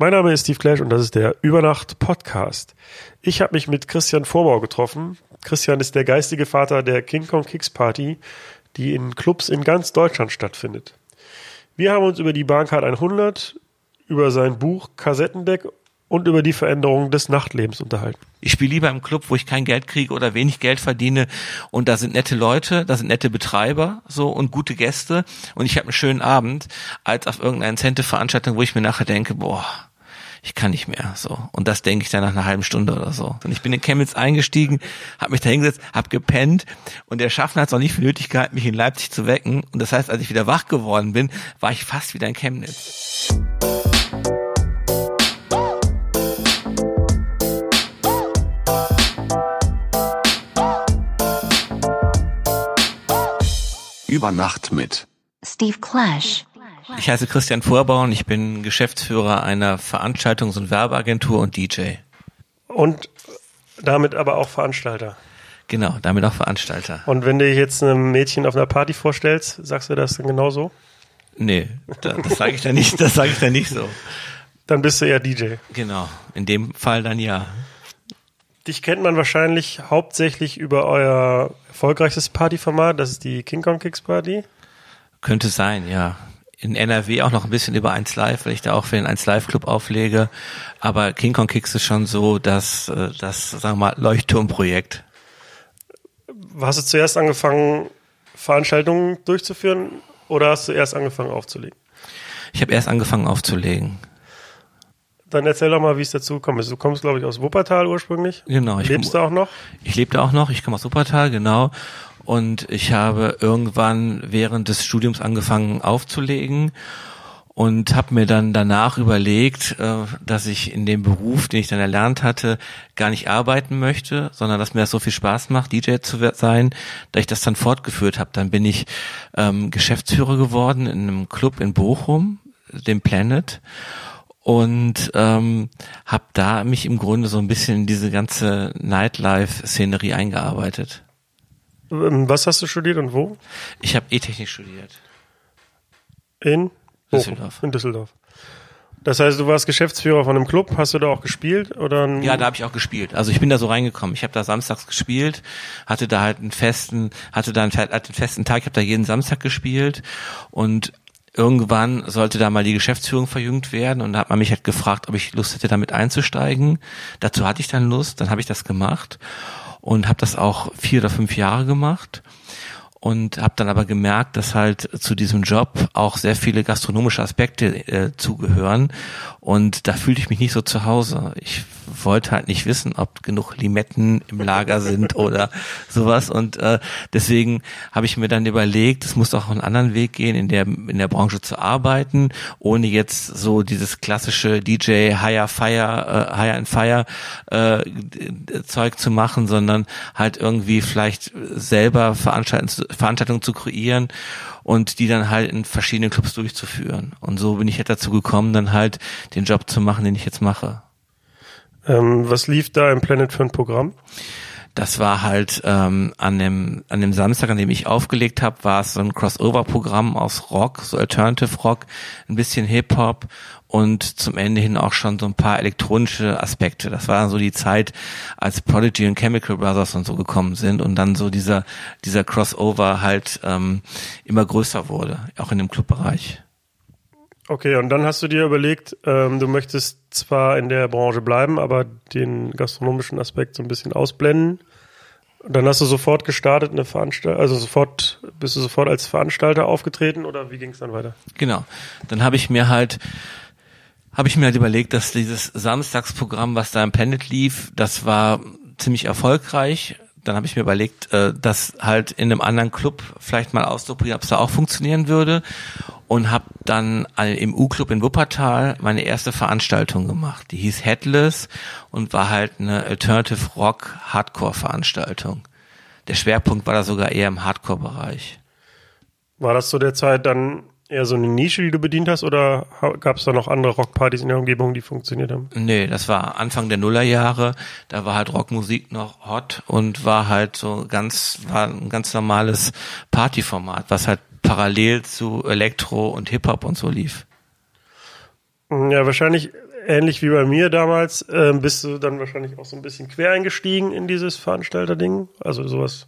Mein Name ist Steve Clash und das ist der Übernacht Podcast. Ich habe mich mit Christian Vorbau getroffen. Christian ist der geistige Vater der King Kong Kicks Party, die in Clubs in ganz Deutschland stattfindet. Wir haben uns über die Bahncard 100, über sein Buch Kassettendeck und über die Veränderungen des Nachtlebens unterhalten. Ich spiele lieber im Club, wo ich kein Geld kriege oder wenig Geld verdiene und da sind nette Leute, da sind nette Betreiber so und gute Gäste und ich habe einen schönen Abend, als auf irgendeiner Incentive-Veranstaltung, wo ich mir nachher denke, boah, ich kann nicht mehr so und das denke ich dann nach einer halben Stunde oder so. Und ich bin in Chemnitz eingestiegen, habe mich da hingesetzt, habe gepennt und der Schaffner hat es auch nicht für nötig gehabt, mich in Leipzig zu wecken und das heißt, als ich wieder wach geworden bin, war ich fast wieder in Chemnitz. Über Nacht mit Steve Clash. Ich heiße Christian Vorbau und ich bin Geschäftsführer einer Veranstaltungs- und Werbeagentur und DJ. Und damit aber auch Veranstalter. Genau, damit auch Veranstalter. Und wenn du jetzt einem Mädchen auf einer Party vorstellst, sagst du das dann genauso? Nee, da, das sage ich da nicht, das sage ich da nicht so. Dann bist du eher DJ. Genau, in dem Fall dann ja. Dich kennt man wahrscheinlich hauptsächlich über euer erfolgreichstes Partyformat, das ist die King Kong Kicks Party. Könnte sein, ja. In NRW auch noch ein bisschen über 1 Live, weil ich da auch für den 1 Live Club auflege. Aber King Kong Kicks ist schon so, dass äh, das, sagen wir mal, Leuchtturmprojekt. Hast du zuerst angefangen, Veranstaltungen durchzuführen oder hast du erst angefangen aufzulegen? Ich habe erst angefangen aufzulegen. Dann erzähl doch mal, wie es dazu gekommen ist. Du kommst, glaube ich, aus Wuppertal ursprünglich. Genau. Ich Lebst komm, du auch noch? Ich lebe da auch noch. Ich komme aus Wuppertal, genau. Und ich habe irgendwann während des Studiums angefangen aufzulegen und habe mir dann danach überlegt, äh, dass ich in dem Beruf, den ich dann erlernt hatte, gar nicht arbeiten möchte, sondern dass mir das so viel Spaß macht, DJ zu sein, da ich das dann fortgeführt habe. Dann bin ich ähm, Geschäftsführer geworden in einem Club in Bochum, dem Planet und ähm, habe da mich im Grunde so ein bisschen in diese ganze Nightlife-Szenerie eingearbeitet. Ähm, Was hast du studiert und wo? Ich habe E-Technik studiert. In Bochum, Düsseldorf. In Düsseldorf. Das heißt, du warst Geschäftsführer von einem Club. Hast du da auch gespielt oder? Ja, da habe ich auch gespielt. Also ich bin da so reingekommen. Ich habe da samstags gespielt, hatte da halt einen festen, hatte da einen, hatte einen festen Tag. Ich habe da jeden Samstag gespielt und irgendwann sollte da mal die Geschäftsführung verjüngt werden und da hat man mich halt gefragt, ob ich Lust hätte, damit einzusteigen. Dazu hatte ich dann Lust, dann habe ich das gemacht und habe das auch vier oder fünf Jahre gemacht und habe dann aber gemerkt, dass halt zu diesem Job auch sehr viele gastronomische Aspekte äh, zugehören und da fühlte ich mich nicht so zu Hause. Ich wollte halt nicht wissen, ob genug Limetten im Lager sind oder sowas und äh, deswegen habe ich mir dann überlegt, es muss auch einen anderen Weg gehen, in der in der Branche zu arbeiten, ohne jetzt so dieses klassische DJ Hire Fire, äh, Hire and Fire äh, Zeug zu machen, sondern halt irgendwie vielleicht selber Veranstaltungen zu, Veranstaltungen zu kreieren und die dann halt in verschiedenen Clubs durchzuführen. Und so bin ich halt dazu gekommen, dann halt den Job zu machen, den ich jetzt mache. Ähm, was lief da im Planet für ein Programm? Das war halt ähm, an dem an dem Samstag, an dem ich aufgelegt habe, war es so ein Crossover-Programm aus Rock, so Alternative Rock, ein bisschen Hip Hop und zum Ende hin auch schon so ein paar elektronische Aspekte. Das war dann so die Zeit, als Prodigy und Chemical Brothers und so gekommen sind und dann so dieser dieser Crossover halt ähm, immer größer wurde, auch in dem Clubbereich. Okay, und dann hast du dir überlegt, ähm, du möchtest zwar in der Branche bleiben, aber den gastronomischen Aspekt so ein bisschen ausblenden. Und dann hast du sofort gestartet, eine Veranstaltung, also sofort, bist du sofort als Veranstalter aufgetreten oder wie ging es dann weiter? Genau. Dann habe ich mir halt habe ich mir halt überlegt, dass dieses Samstagsprogramm, was da im Planet lief, das war ziemlich erfolgreich. Dann habe ich mir überlegt, äh, das halt in einem anderen Club vielleicht mal auszuprobieren, ob es da auch funktionieren würde. Und habe dann im U-Club in Wuppertal meine erste Veranstaltung gemacht. Die hieß Headless und war halt eine Alternative Rock Hardcore Veranstaltung. Der Schwerpunkt war da sogar eher im Hardcore-Bereich. War das zu der Zeit dann eher so eine Nische, die du bedient hast, oder gab es da noch andere Rockpartys in der Umgebung, die funktioniert haben? Nee, das war Anfang der Nullerjahre. Da war halt Rockmusik noch hot und war halt so ganz, war ein ganz normales Partyformat, was halt parallel zu Elektro und Hip-Hop und so lief. Ja, wahrscheinlich ähnlich wie bei mir damals, äh, bist du dann wahrscheinlich auch so ein bisschen quer eingestiegen in dieses Veranstalterding. Also sowas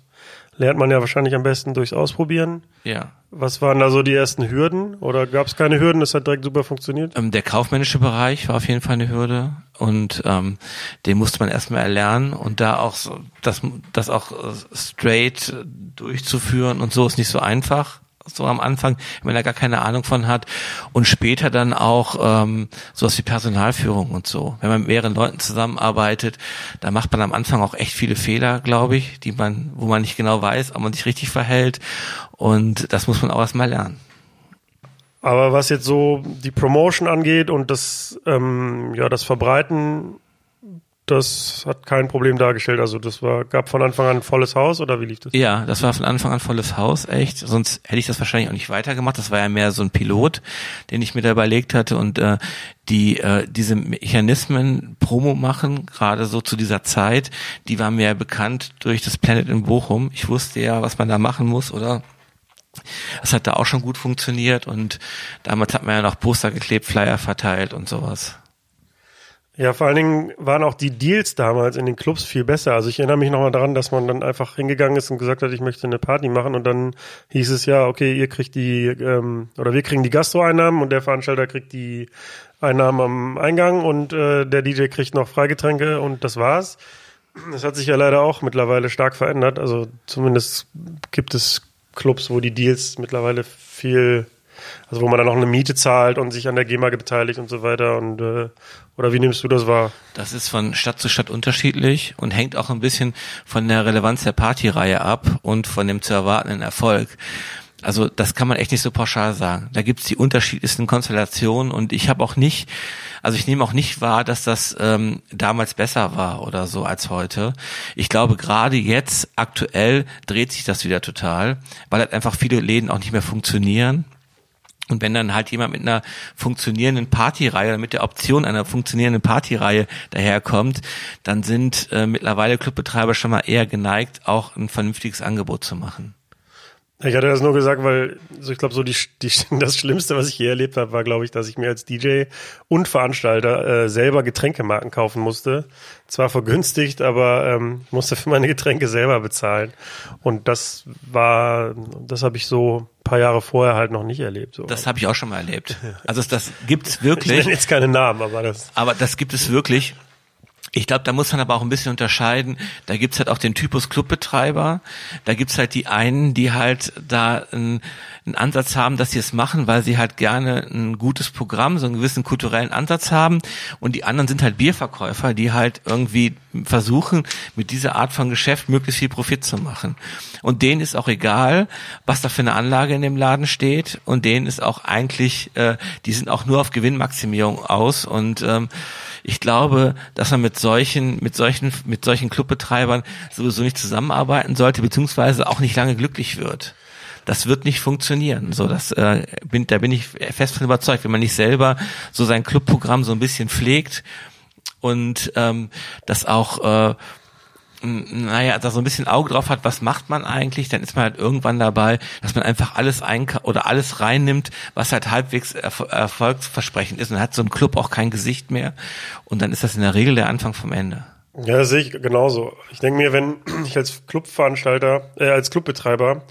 lernt man ja wahrscheinlich am besten durchs Ausprobieren. Ja. Was waren da so die ersten Hürden? Oder gab es keine Hürden? Das hat direkt super funktioniert? Ähm, der kaufmännische Bereich war auf jeden Fall eine Hürde und ähm, den musste man erstmal erlernen und da auch so, das, das auch äh, straight durchzuführen und so ist nicht so einfach so am Anfang, wenn er gar keine Ahnung von hat und später dann auch ähm, sowas wie Personalführung und so. Wenn man mit mehreren Leuten zusammenarbeitet, da macht man am Anfang auch echt viele Fehler, glaube ich, die man, wo man nicht genau weiß, ob man sich richtig verhält und das muss man auch erstmal lernen. Aber was jetzt so die Promotion angeht und das, ähm, ja, das Verbreiten das hat kein Problem dargestellt. Also das war, gab von Anfang an ein volles Haus oder wie lief das? Ja, das war von Anfang an volles Haus, echt. Sonst hätte ich das wahrscheinlich auch nicht weitergemacht. Das war ja mehr so ein Pilot, den ich mir da überlegt hatte. Und äh, die äh, diese Mechanismen Promo machen, gerade so zu dieser Zeit, die waren mir ja bekannt durch das Planet in Bochum. Ich wusste ja, was man da machen muss, oder? Das hat da auch schon gut funktioniert und damals hat man ja noch Poster geklebt, Flyer verteilt und sowas. Ja, vor allen Dingen waren auch die Deals damals in den Clubs viel besser. Also ich erinnere mich nochmal daran, dass man dann einfach hingegangen ist und gesagt hat, ich möchte eine Party machen und dann hieß es ja, okay, ihr kriegt die, ähm, oder wir kriegen die Gastro-Einnahmen und der Veranstalter kriegt die Einnahmen am Eingang und äh, der DJ kriegt noch Freigetränke und das war's. Das hat sich ja leider auch mittlerweile stark verändert. Also zumindest gibt es Clubs, wo die Deals mittlerweile viel also wo man dann noch eine Miete zahlt und sich an der GEMA beteiligt und so weiter. Und äh, oder wie nimmst du das wahr? Das ist von Stadt zu Stadt unterschiedlich und hängt auch ein bisschen von der Relevanz der Partyreihe ab und von dem zu erwartenden Erfolg. Also das kann man echt nicht so pauschal sagen. Da gibt's die unterschiedlichsten Konstellationen und ich habe auch nicht, also ich nehme auch nicht wahr, dass das ähm, damals besser war oder so als heute. Ich glaube, gerade jetzt aktuell dreht sich das wieder total, weil halt einfach viele Läden auch nicht mehr funktionieren und wenn dann halt jemand mit einer funktionierenden Partyreihe, mit der Option einer funktionierenden Partyreihe daherkommt, dann sind äh, mittlerweile Clubbetreiber schon mal eher geneigt, auch ein vernünftiges Angebot zu machen. Ich hatte das nur gesagt, weil so ich glaube, so die, die, das Schlimmste, was ich je erlebt habe, war, glaube ich, dass ich mir als DJ und Veranstalter äh, selber Getränkemarken kaufen musste. Zwar vergünstigt, aber ähm, musste für meine Getränke selber bezahlen. Und das war, das habe ich so paar Jahre vorher halt noch nicht erlebt. So. Das habe ich auch schon mal erlebt. Also das gibt's wirklich. Ich nenne jetzt keine Namen, aber das. Aber das gibt es wirklich. Ich glaube, da muss man aber auch ein bisschen unterscheiden. Da gibt's halt auch den Typus Clubbetreiber. Da gibt's halt die einen, die halt da einen, einen Ansatz haben, dass sie es machen, weil sie halt gerne ein gutes Programm, so einen gewissen kulturellen Ansatz haben. Und die anderen sind halt Bierverkäufer, die halt irgendwie versuchen, mit dieser Art von Geschäft möglichst viel Profit zu machen. Und denen ist auch egal, was da für eine Anlage in dem Laden steht. Und denen ist auch eigentlich, äh, die sind auch nur auf Gewinnmaximierung aus. Und ähm, ich glaube, dass man mit solchen, mit solchen, mit solchen Clubbetreibern sowieso nicht zusammenarbeiten sollte, beziehungsweise auch nicht lange glücklich wird. Das wird nicht funktionieren. So, das äh, bin, da bin ich fest von überzeugt, wenn man nicht selber so sein Clubprogramm so ein bisschen pflegt und ähm, das auch äh, naja, da so ein bisschen Auge drauf hat, was macht man eigentlich, dann ist man halt irgendwann dabei, dass man einfach alles ein oder alles reinnimmt, was halt halbwegs erf erfolgsversprechend ist und hat so ein Club auch kein Gesicht mehr und dann ist das in der Regel der Anfang vom Ende. Ja, das sehe ich genauso. Ich denke mir, wenn ich als Clubveranstalter, äh, als Clubbetreiber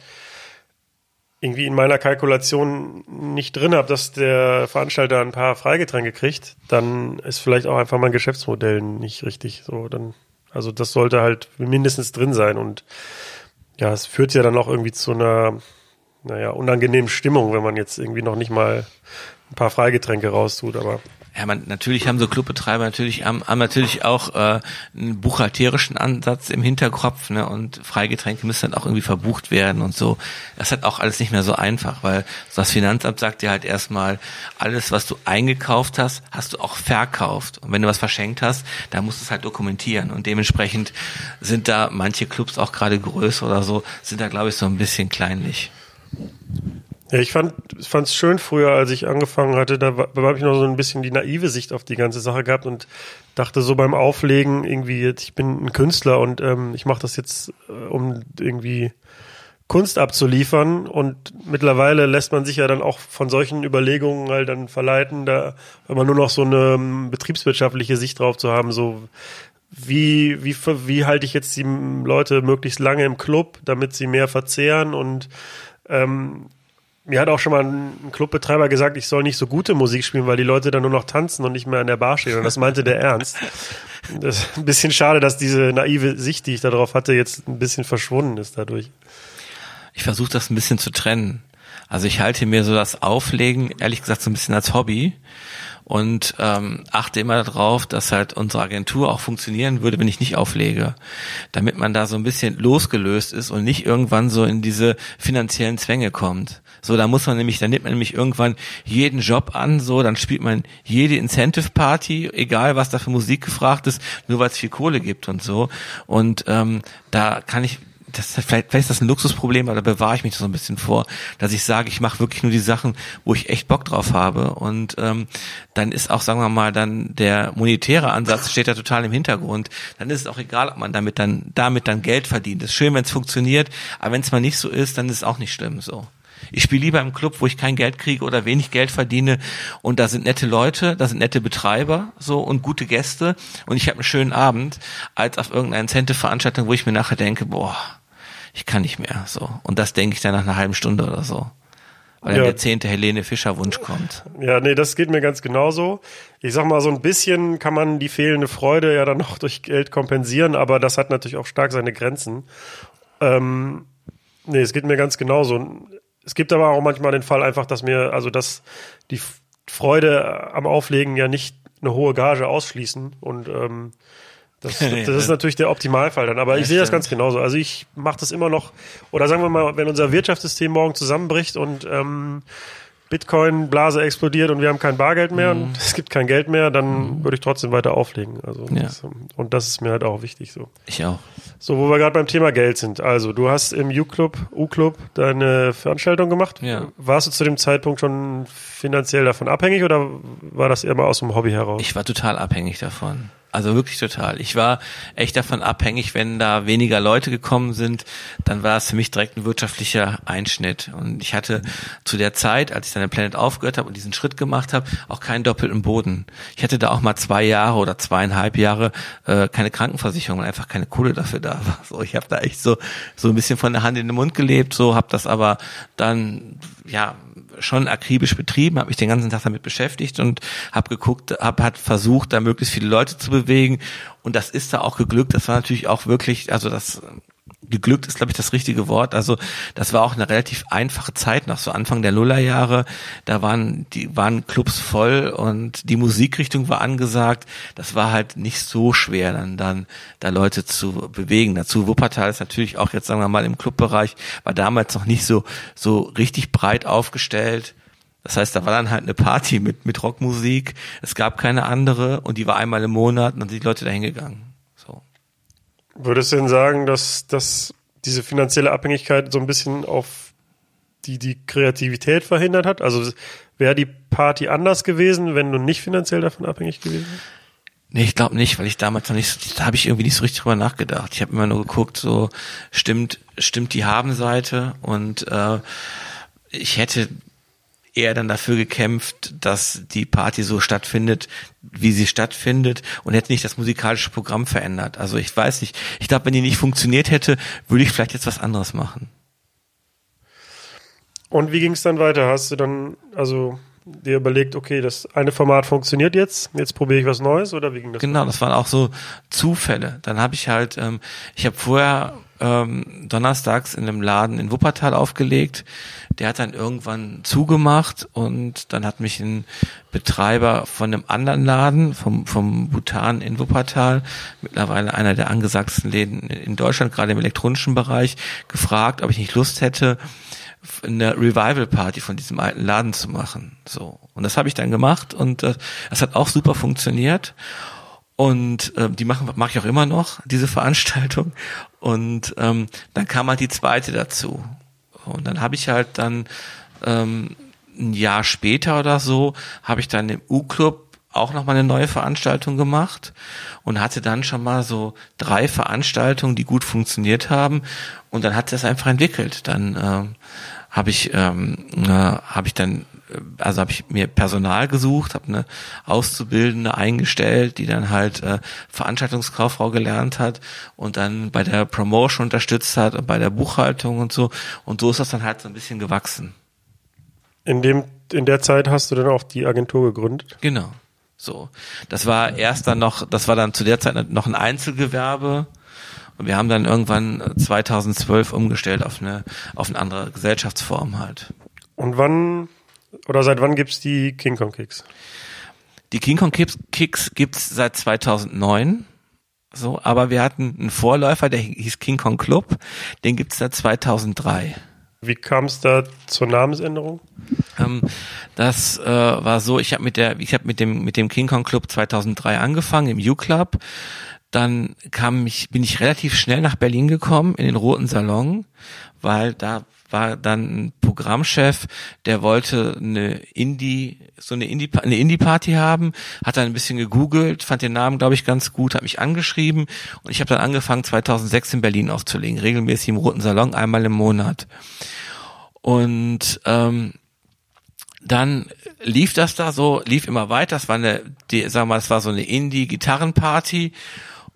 irgendwie in meiner Kalkulation nicht drin habe, dass der Veranstalter ein paar Freigetränke kriegt, dann ist vielleicht auch einfach mein Geschäftsmodell nicht richtig. So, dann also das sollte halt mindestens drin sein und ja, es führt ja dann auch irgendwie zu einer, naja, unangenehmen Stimmung, wenn man jetzt irgendwie noch nicht mal ein paar Freigetränke raustut, aber ja, man, natürlich haben so Clubbetreiber natürlich haben, haben natürlich auch äh, einen buchhalterischen Ansatz im Hinterkopf, ne? Und Freigetränke müssen dann auch irgendwie verbucht werden und so. Das hat auch alles nicht mehr so einfach, weil das Finanzamt sagt dir halt erstmal, alles, was du eingekauft hast, hast du auch verkauft. Und wenn du was verschenkt hast, dann musst du es halt dokumentieren. Und dementsprechend sind da manche Clubs auch gerade größer oder so, sind da glaube ich so ein bisschen kleinlich. Ja, ich fand es schön früher, als ich angefangen hatte, da, da habe ich noch so ein bisschen die naive Sicht auf die ganze Sache gehabt und dachte so beim Auflegen irgendwie, ich bin ein Künstler und ähm, ich mache das jetzt, äh, um irgendwie Kunst abzuliefern. Und mittlerweile lässt man sich ja dann auch von solchen Überlegungen halt dann verleiten, da man nur noch so eine ähm, betriebswirtschaftliche Sicht drauf zu haben, so wie, wie, wie halte ich jetzt die Leute möglichst lange im Club, damit sie mehr verzehren und ähm, mir hat auch schon mal ein Clubbetreiber gesagt, ich soll nicht so gute Musik spielen, weil die Leute dann nur noch tanzen und nicht mehr an der Bar stehen. Und das meinte der ernst. Das ist ein bisschen schade, dass diese naive Sicht, die ich darauf hatte, jetzt ein bisschen verschwunden ist dadurch. Ich versuche das ein bisschen zu trennen. Also ich halte mir so das Auflegen, ehrlich gesagt, so ein bisschen als Hobby und ähm, achte immer darauf, dass halt unsere Agentur auch funktionieren würde, wenn ich nicht auflege, damit man da so ein bisschen losgelöst ist und nicht irgendwann so in diese finanziellen Zwänge kommt. So, da muss man nämlich, dann nimmt man nämlich irgendwann jeden Job an, so, dann spielt man jede Incentive Party, egal was da für Musik gefragt ist, nur weil es viel Kohle gibt und so. Und ähm, da kann ich das vielleicht, vielleicht ist das ein Luxusproblem, aber da bewahre ich mich so ein bisschen vor, dass ich sage, ich mache wirklich nur die Sachen, wo ich echt Bock drauf habe. Und ähm, dann ist auch, sagen wir mal, dann der monetäre Ansatz steht da total im Hintergrund. Dann ist es auch egal, ob man damit dann damit dann Geld verdient. Es ist schön, wenn es funktioniert, aber wenn es mal nicht so ist, dann ist es auch nicht schlimm so. Ich spiele lieber im Club, wo ich kein Geld kriege oder wenig Geld verdiene und da sind nette Leute, da sind nette Betreiber so und gute Gäste und ich habe einen schönen Abend, als auf irgendeiner Incentive-Veranstaltung, wo ich mir nachher denke, boah, ich kann nicht mehr. So. Und das denke ich dann nach einer halben Stunde oder so. Weil dann ja. der zehnte Helene Fischer Wunsch kommt. Ja, nee, das geht mir ganz genauso. Ich sag mal, so ein bisschen kann man die fehlende Freude ja dann noch durch Geld kompensieren, aber das hat natürlich auch stark seine Grenzen. Ähm, nee, es geht mir ganz genauso. Es gibt aber auch manchmal den Fall einfach, dass mir, also dass die Freude am Auflegen ja nicht eine hohe Gage ausschließen und ähm, das, das ist natürlich der Optimalfall dann. Aber ich sehe das ganz genauso. Also ich mache das immer noch, oder sagen wir mal, wenn unser Wirtschaftssystem morgen zusammenbricht und ähm, Bitcoin-Blase explodiert und wir haben kein Bargeld mehr mhm. und es gibt kein Geld mehr, dann mhm. würde ich trotzdem weiter auflegen. Also ja. das, und das ist mir halt auch wichtig so. Ich auch. So, wo wir gerade beim Thema Geld sind. Also, du hast im U-Club, U-Club deine Veranstaltung gemacht. Ja. Warst du zu dem Zeitpunkt schon finanziell davon abhängig oder war das eher mal aus dem Hobby heraus? Ich war total abhängig davon. Also wirklich total. Ich war echt davon abhängig, wenn da weniger Leute gekommen sind, dann war es für mich direkt ein wirtschaftlicher Einschnitt. Und ich hatte zu der Zeit, als ich dann Planet aufgehört habe und diesen Schritt gemacht habe, auch keinen doppelten Boden. Ich hatte da auch mal zwei Jahre oder zweieinhalb Jahre äh, keine Krankenversicherung, einfach keine Kohle dafür da war. So, ich habe da echt so so ein bisschen von der Hand in den Mund gelebt, so habe das aber dann ja schon akribisch betrieben, habe mich den ganzen Tag damit beschäftigt und habe geguckt, habe hat versucht, da möglichst viele Leute zu bewegen und das ist da auch geglückt. Das war natürlich auch wirklich, also das geglückt ist, glaube ich, das richtige Wort. Also das war auch eine relativ einfache Zeit nach so Anfang der Nullerjahre. Da waren die waren Clubs voll und die Musikrichtung war angesagt. Das war halt nicht so schwer, dann dann da Leute zu bewegen. Dazu Wuppertal ist natürlich auch jetzt sagen wir mal im Clubbereich war damals noch nicht so so richtig breit aufgestellt. Das heißt, da war dann halt eine Party mit mit Rockmusik. Es gab keine andere und die war einmal im Monat und dann sind die Leute da hingegangen. Würdest du denn sagen, dass, dass diese finanzielle Abhängigkeit so ein bisschen auf die, die Kreativität verhindert hat? Also wäre die Party anders gewesen, wenn du nicht finanziell davon abhängig gewesen wärst? Nee, ich glaube nicht, weil ich damals noch nicht, da habe ich irgendwie nicht so richtig drüber nachgedacht. Ich habe immer nur geguckt, so stimmt, stimmt die Habenseite und äh, ich hätte eher dann dafür gekämpft, dass die Party so stattfindet, wie sie stattfindet und hätte nicht das musikalische Programm verändert. Also ich weiß nicht, ich glaube, wenn die nicht funktioniert hätte, würde ich vielleicht jetzt was anderes machen. Und wie ging es dann weiter? Hast du dann also dir überlegt, okay, das eine Format funktioniert jetzt, jetzt probiere ich was Neues oder wie ging das? Genau, das waren auch so Zufälle. Dann habe ich halt, ähm, ich habe vorher ähm, donnerstags in einem Laden in Wuppertal aufgelegt. Der hat dann irgendwann zugemacht und dann hat mich ein Betreiber von einem anderen Laden, vom, vom Bhutan in Wuppertal, mittlerweile einer der angesagtesten Läden in Deutschland, gerade im elektronischen Bereich, gefragt, ob ich nicht Lust hätte, eine Revival Party von diesem alten Laden zu machen. So und das habe ich dann gemacht und äh, das hat auch super funktioniert. Und äh, die machen mache ich auch immer noch diese Veranstaltung. Und ähm, dann kam halt die zweite dazu. Und dann habe ich halt dann ähm, ein Jahr später oder so habe ich dann im U-Club auch nochmal eine neue Veranstaltung gemacht und hatte dann schon mal so drei Veranstaltungen, die gut funktioniert haben und dann hat es einfach entwickelt. Dann ähm, habe ich ähm, äh, habe ich dann äh, also habe ich mir Personal gesucht, habe eine Auszubildende eingestellt, die dann halt äh, Veranstaltungskauffrau gelernt hat und dann bei der Promotion unterstützt hat und bei der Buchhaltung und so. Und so ist das dann halt so ein bisschen gewachsen. In dem in der Zeit hast du dann auch die Agentur gegründet? Genau. So. Das war erst dann noch, das war dann zu der Zeit noch ein Einzelgewerbe. Und wir haben dann irgendwann 2012 umgestellt auf eine, auf eine andere Gesellschaftsform halt. Und wann oder seit wann gibt's die King Kong Kicks? Die King Kong Kicks gibt's seit 2009. So, aber wir hatten einen Vorläufer, der hieß King Kong Club. Den gibt's seit 2003. Wie kam es da zur Namensänderung? Ähm, das äh, war so, ich habe mit der, ich habe mit dem mit dem King Kong Club 2003 angefangen im U Club. Dann kam ich, bin ich relativ schnell nach Berlin gekommen in den Roten Salon, weil da war dann ein Programmchef, der wollte eine Indie, so eine Indie, eine Indie-Party haben, hat dann ein bisschen gegoogelt, fand den Namen, glaube ich, ganz gut, hat mich angeschrieben und ich habe dann angefangen, 2006 in Berlin aufzulegen, regelmäßig im Roten Salon, einmal im Monat. Und ähm, dann lief das da so, lief immer weiter. Das war eine, die, sagen wir mal, das war so eine Indie-Gitarrenparty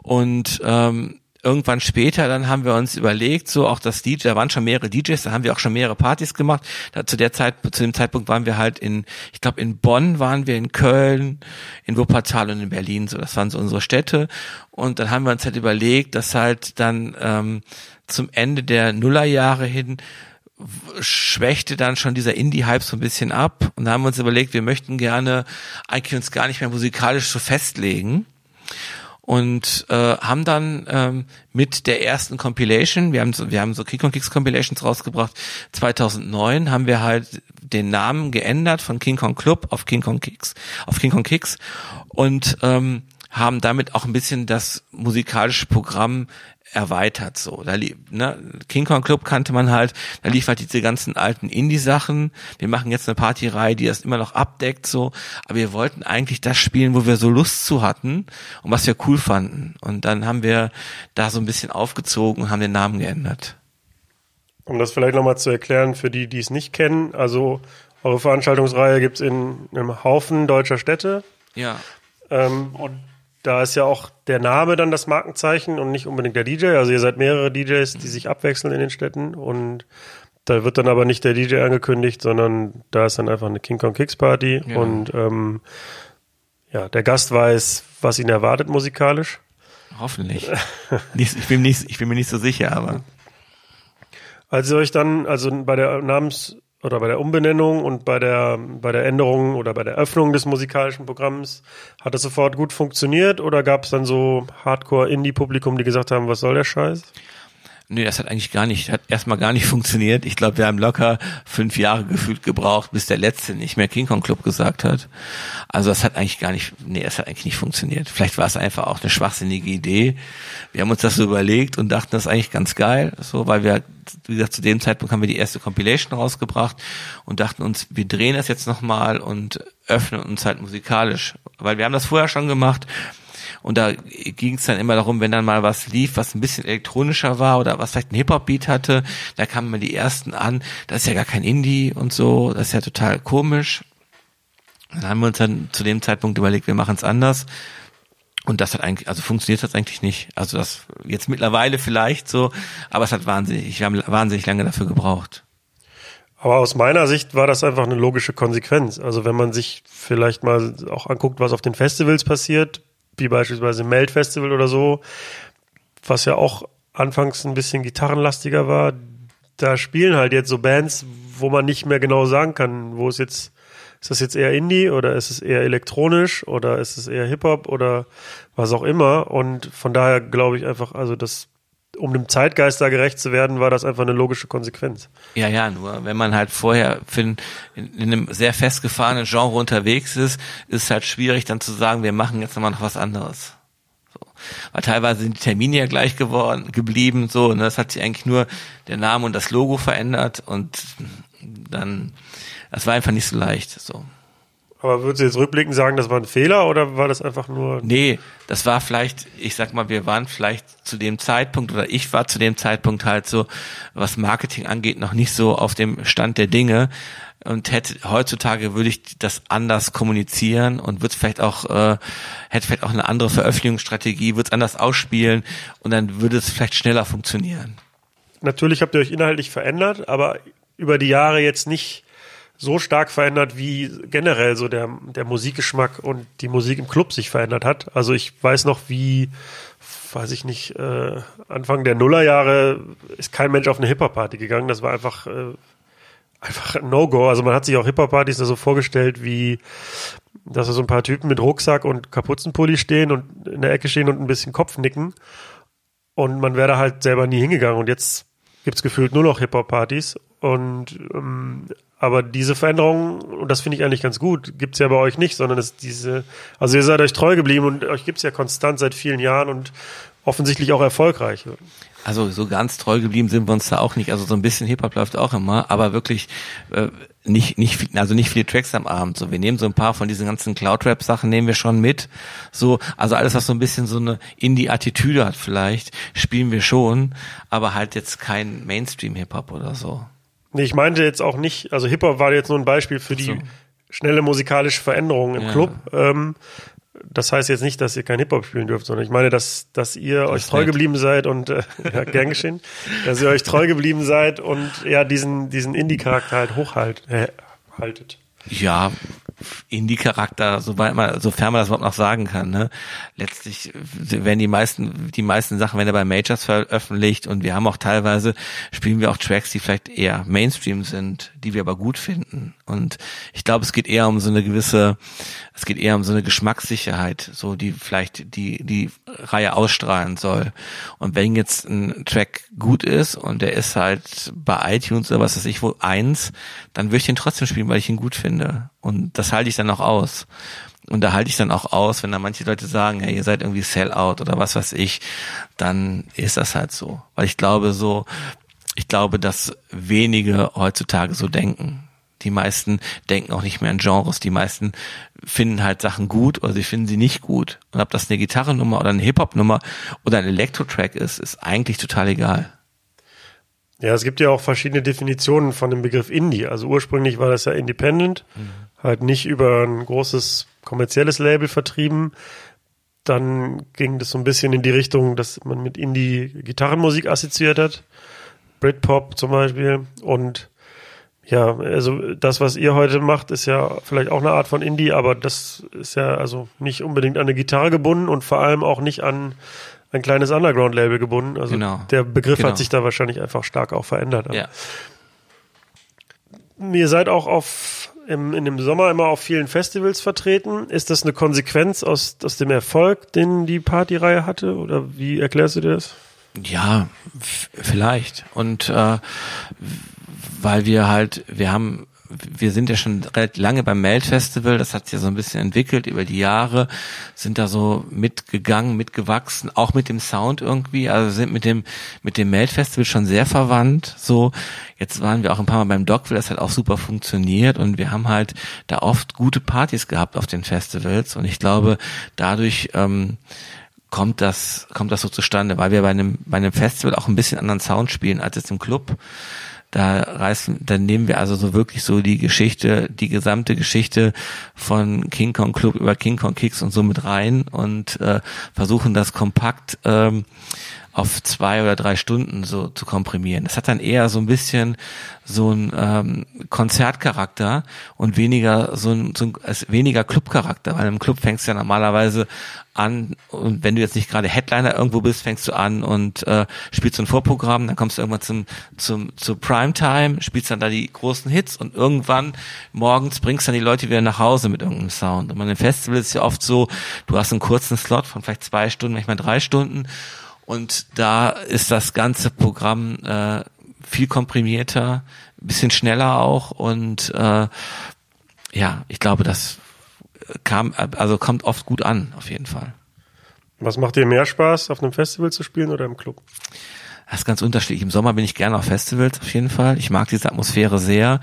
und ähm, irgendwann später, dann haben wir uns überlegt, so auch das DJ, da waren schon mehrere DJs, da haben wir auch schon mehrere Partys gemacht. Da, zu der Zeit, zu dem Zeitpunkt waren wir halt in, ich glaube in Bonn waren wir, in Köln, in Wuppertal und in Berlin, so das waren so unsere Städte. Und dann haben wir uns halt überlegt, dass halt dann ähm, zum Ende der Nullerjahre hin schwächte dann schon dieser Indie-Hype so ein bisschen ab und haben wir uns überlegt, wir möchten gerne eigentlich uns gar nicht mehr musikalisch so festlegen und äh, haben dann ähm, mit der ersten Compilation, wir haben so, wir haben so King Kong Kicks Compilations rausgebracht, 2009 haben wir halt den Namen geändert von King Kong Club auf King Kong Kicks, auf King Kong Kicks. Und ähm, haben damit auch ein bisschen das musikalische Programm erweitert so. Da lief, ne, King Kong Club kannte man halt, da lief halt diese ganzen alten Indie-Sachen. Wir machen jetzt eine Partyreihe, die das immer noch abdeckt so, aber wir wollten eigentlich das spielen, wo wir so Lust zu hatten und was wir cool fanden. Und dann haben wir da so ein bisschen aufgezogen und haben den Namen geändert. Um das vielleicht nochmal zu erklären für die, die es nicht kennen, also eure Veranstaltungsreihe gibt's in einem Haufen deutscher Städte. Ja. Ähm, und da ist ja auch der Name dann das Markenzeichen und nicht unbedingt der DJ. Also ihr seid mehrere DJs, die sich abwechseln in den Städten und da wird dann aber nicht der DJ angekündigt, sondern da ist dann einfach eine King Kong Kicks Party Ja. und ähm, ja, der Gast weiß, was ihn erwartet musikalisch. Hoffentlich. Ich, bin nicht, ich bin mir nicht so sicher, aber Als ihr euch dann, also bei der Namens- oder bei der Umbenennung und bei der, bei der Änderung oder bei der Öffnung des musikalischen Programms, hat das sofort gut funktioniert oder gab es dann so Hardcore-Indie-Publikum, die gesagt haben, was soll der Scheiß? Nee, das hat eigentlich gar nicht, hat erstmal gar nicht funktioniert. Ich glaube, wir haben locker fünf Jahre gefühlt gebraucht, bis der letzte nicht mehr King Kong Club gesagt hat. Also das hat eigentlich gar nicht, nee, das hat eigentlich nicht funktioniert. Vielleicht war es einfach auch eine schwachsinnige Idee. Wir haben uns das so überlegt und dachten, das ist eigentlich ganz geil, so, weil wir, wie gesagt, zu dem Zeitpunkt haben wir die erste Compilation rausgebracht und dachten uns, wir drehen das jetzt nochmal und öffnen uns halt musikalisch. Weil wir haben das vorher schon gemacht und da ging es dann immer darum, wenn dann mal was lief, was ein bisschen elektronischer war oder was vielleicht ein Hip-Hop-Beat hatte, da kamen mal die ersten an, das ist ja gar kein Indie und so, das ist ja total komisch. Dann haben wir uns dann zu dem Zeitpunkt überlegt, wir machen es anders. Und das hat eigentlich, also funktioniert das eigentlich nicht. Also das jetzt mittlerweile vielleicht so, aber es hat wahnsinnig, wir haben wahnsinnig lange dafür gebraucht. Aber aus meiner Sicht war das einfach eine logische Konsequenz. Also wenn man sich vielleicht mal auch anguckt, was auf den Festivals passiert, wie beispielsweise Melt Festival oder so, was ja auch anfangs ein bisschen gitarrenlastiger war, da spielen halt jetzt so Bands, wo man nicht mehr genau sagen kann, wo ist jetzt, ist das jetzt eher Indie oder ist es eher elektronisch oder ist es eher Hip-Hop oder was auch immer. Und von daher glaube ich einfach, also das, um dem Zeitgeist da gerecht zu werden, war das einfach eine logische Konsequenz. Ja, ja, nur wenn man halt vorher in, in einem sehr festgefahrenen Genre unterwegs ist, ist es halt schwierig dann zu sagen, wir machen jetzt nochmal noch was anderes. So. Weil teilweise sind die Termine ja gleich geworden, geblieben, so, und das hat sich eigentlich nur der Name und das Logo verändert und dann, das war einfach nicht so leicht, so. Aber würdest du jetzt rückblickend sagen, das war ein Fehler oder war das einfach nur. Nee, das war vielleicht, ich sag mal, wir waren vielleicht zu dem Zeitpunkt oder ich war zu dem Zeitpunkt halt so, was Marketing angeht, noch nicht so auf dem Stand der Dinge und hätte heutzutage würde ich das anders kommunizieren und würde vielleicht auch äh, hätte vielleicht auch eine andere Veröffentlichungsstrategie, würde es anders ausspielen und dann würde es vielleicht schneller funktionieren. Natürlich habt ihr euch inhaltlich verändert, aber über die Jahre jetzt nicht so stark verändert, wie generell so der, der Musikgeschmack und die Musik im Club sich verändert hat. Also ich weiß noch, wie, weiß ich nicht, äh, Anfang der Nullerjahre ist kein Mensch auf eine Hip-Hop-Party gegangen. Das war einfach, äh, einfach ein No-Go. Also man hat sich auch Hip-Hop-Partys so vorgestellt, wie, dass da so ein paar Typen mit Rucksack und Kapuzenpulli stehen und in der Ecke stehen und ein bisschen Kopf nicken. Und man wäre da halt selber nie hingegangen. Und jetzt gibt's gefühlt nur noch Hip-Hop-Partys. Und ähm, aber diese Veränderung, und das finde ich eigentlich ganz gut, gibt's ja bei euch nicht, sondern es diese, also ihr seid euch treu geblieben und euch gibt's ja konstant seit vielen Jahren und offensichtlich auch erfolgreich. Also so ganz treu geblieben sind wir uns da auch nicht. Also so ein bisschen Hip-Hop läuft auch immer, aber wirklich äh, nicht, nicht, also nicht viele Tracks am Abend. So, wir nehmen so ein paar von diesen ganzen Cloud-Rap-Sachen nehmen wir schon mit. So, also alles, was so ein bisschen so eine Indie-Attitüde hat vielleicht, spielen wir schon, aber halt jetzt kein Mainstream-Hip-Hop oder so. Nee, ich meinte jetzt auch nicht, also Hip-Hop war jetzt nur ein Beispiel für die So. schnelle musikalische Veränderung im Ja. Club. Ähm, das heißt jetzt nicht, dass ihr kein Hip-Hop spielen dürft, sondern ich meine, dass, dass ihr euch ist treu nett. geblieben seid und äh, ja, gern geschehen, dass ihr euch treu geblieben seid und ja diesen, diesen Indie-Charakter halt hochhalt, äh, haltet. Ja, Indie-Charakter, soweit man, sofern man das überhaupt noch sagen kann, ne? Letztlich werden die meisten, die meisten Sachen werden ja bei Majors veröffentlicht und wir haben auch teilweise, spielen wir auch Tracks, die vielleicht eher Mainstream sind, die wir aber gut finden. Und ich glaube, es geht eher um so eine gewisse, es geht eher um so eine Geschmackssicherheit, so die vielleicht die, die Reihe ausstrahlen soll. Und wenn jetzt ein Track gut ist und der ist halt bei iTunes oder was weiß ich wo eins, dann würde ich den trotzdem spielen, weil ich ihn gut finde. Und das halte ich dann auch aus. Und da halte ich dann auch aus, wenn da manche Leute sagen, ja, ihr seid irgendwie Sellout oder was weiß ich, dann ist das halt so. Weil ich glaube so, ich glaube, dass wenige heutzutage so denken. Die meisten denken auch nicht mehr an Genres. Die meisten finden halt Sachen gut oder sie finden sie nicht gut. Und ob das eine Gitarrennummer oder eine Hip-Hop-Nummer oder ein Elektro-Track ist, ist eigentlich total egal. Ja, es gibt ja auch verschiedene Definitionen von dem Begriff Indie. Also ursprünglich war das ja Independent, halt nicht über ein großes kommerzielles Label vertrieben. Dann ging das so ein bisschen in die Richtung, dass man mit Indie Gitarrenmusik assoziiert hat. Britpop zum Beispiel. Und ja, also das, was ihr heute macht, ist ja vielleicht auch eine Art von Indie, aber das ist ja also nicht unbedingt an eine Gitarre gebunden und vor allem auch nicht an ein kleines Underground-Label gebunden. Also Genau. der Begriff Genau. hat sich da wahrscheinlich einfach stark auch verändert. Ja. Ihr seid auch auf im, in dem Sommer immer auf vielen Festivals vertreten. Ist das eine Konsequenz aus, aus dem Erfolg, den die Partyreihe hatte? Oder wie erklärst du dir das? Ja, vielleicht. Und äh, weil wir halt, wir haben, wir sind ja schon relativ lange beim Melt Festival, das hat sich ja so ein bisschen entwickelt über die Jahre, sind da so mitgegangen, mitgewachsen, auch mit dem Sound irgendwie, also sind mit dem mit dem Melt Festival schon sehr verwandt. So, jetzt waren wir auch ein paar Mal beim Dogville, das hat auch super funktioniert und wir haben halt da oft gute Partys gehabt auf den Festivals und ich glaube, dadurch ähm, kommt das, kommt das so zustande, weil wir bei einem, bei einem Festival auch ein bisschen anderen Sound spielen als jetzt im Club. Da reißen, dann nehmen wir also so wirklich so die Geschichte, die gesamte Geschichte von King Kong Club über King Kong Kicks und so mit rein und äh, versuchen das kompakt ähm, auf zwei oder drei Stunden so zu komprimieren. Das hat dann eher so ein bisschen so ein ähm, Konzertcharakter und weniger so ein, so ein es weniger Clubcharakter, weil im Club fängst du ja normalerweise an und wenn du jetzt nicht gerade Headliner irgendwo bist, fängst du an und äh, spielst so ein Vorprogramm, dann kommst du irgendwann zum zum zu Primetime, spielst dann da die großen Hits und irgendwann morgens bringst dann die Leute wieder nach Hause mit irgendeinem Sound. Und bei einem Festival ist es ja oft so, du hast einen kurzen Slot von vielleicht zwei Stunden, manchmal drei Stunden und da ist das ganze Programm äh, viel komprimierter, ein bisschen schneller auch und äh, ja, ich glaube, das kam, also kommt oft gut an, auf jeden Fall. Was macht dir mehr Spaß, auf einem Festival zu spielen oder im Club? Das ist ganz unterschiedlich. Im Sommer bin ich gerne auf Festivals, auf jeden Fall. Ich mag diese Atmosphäre sehr.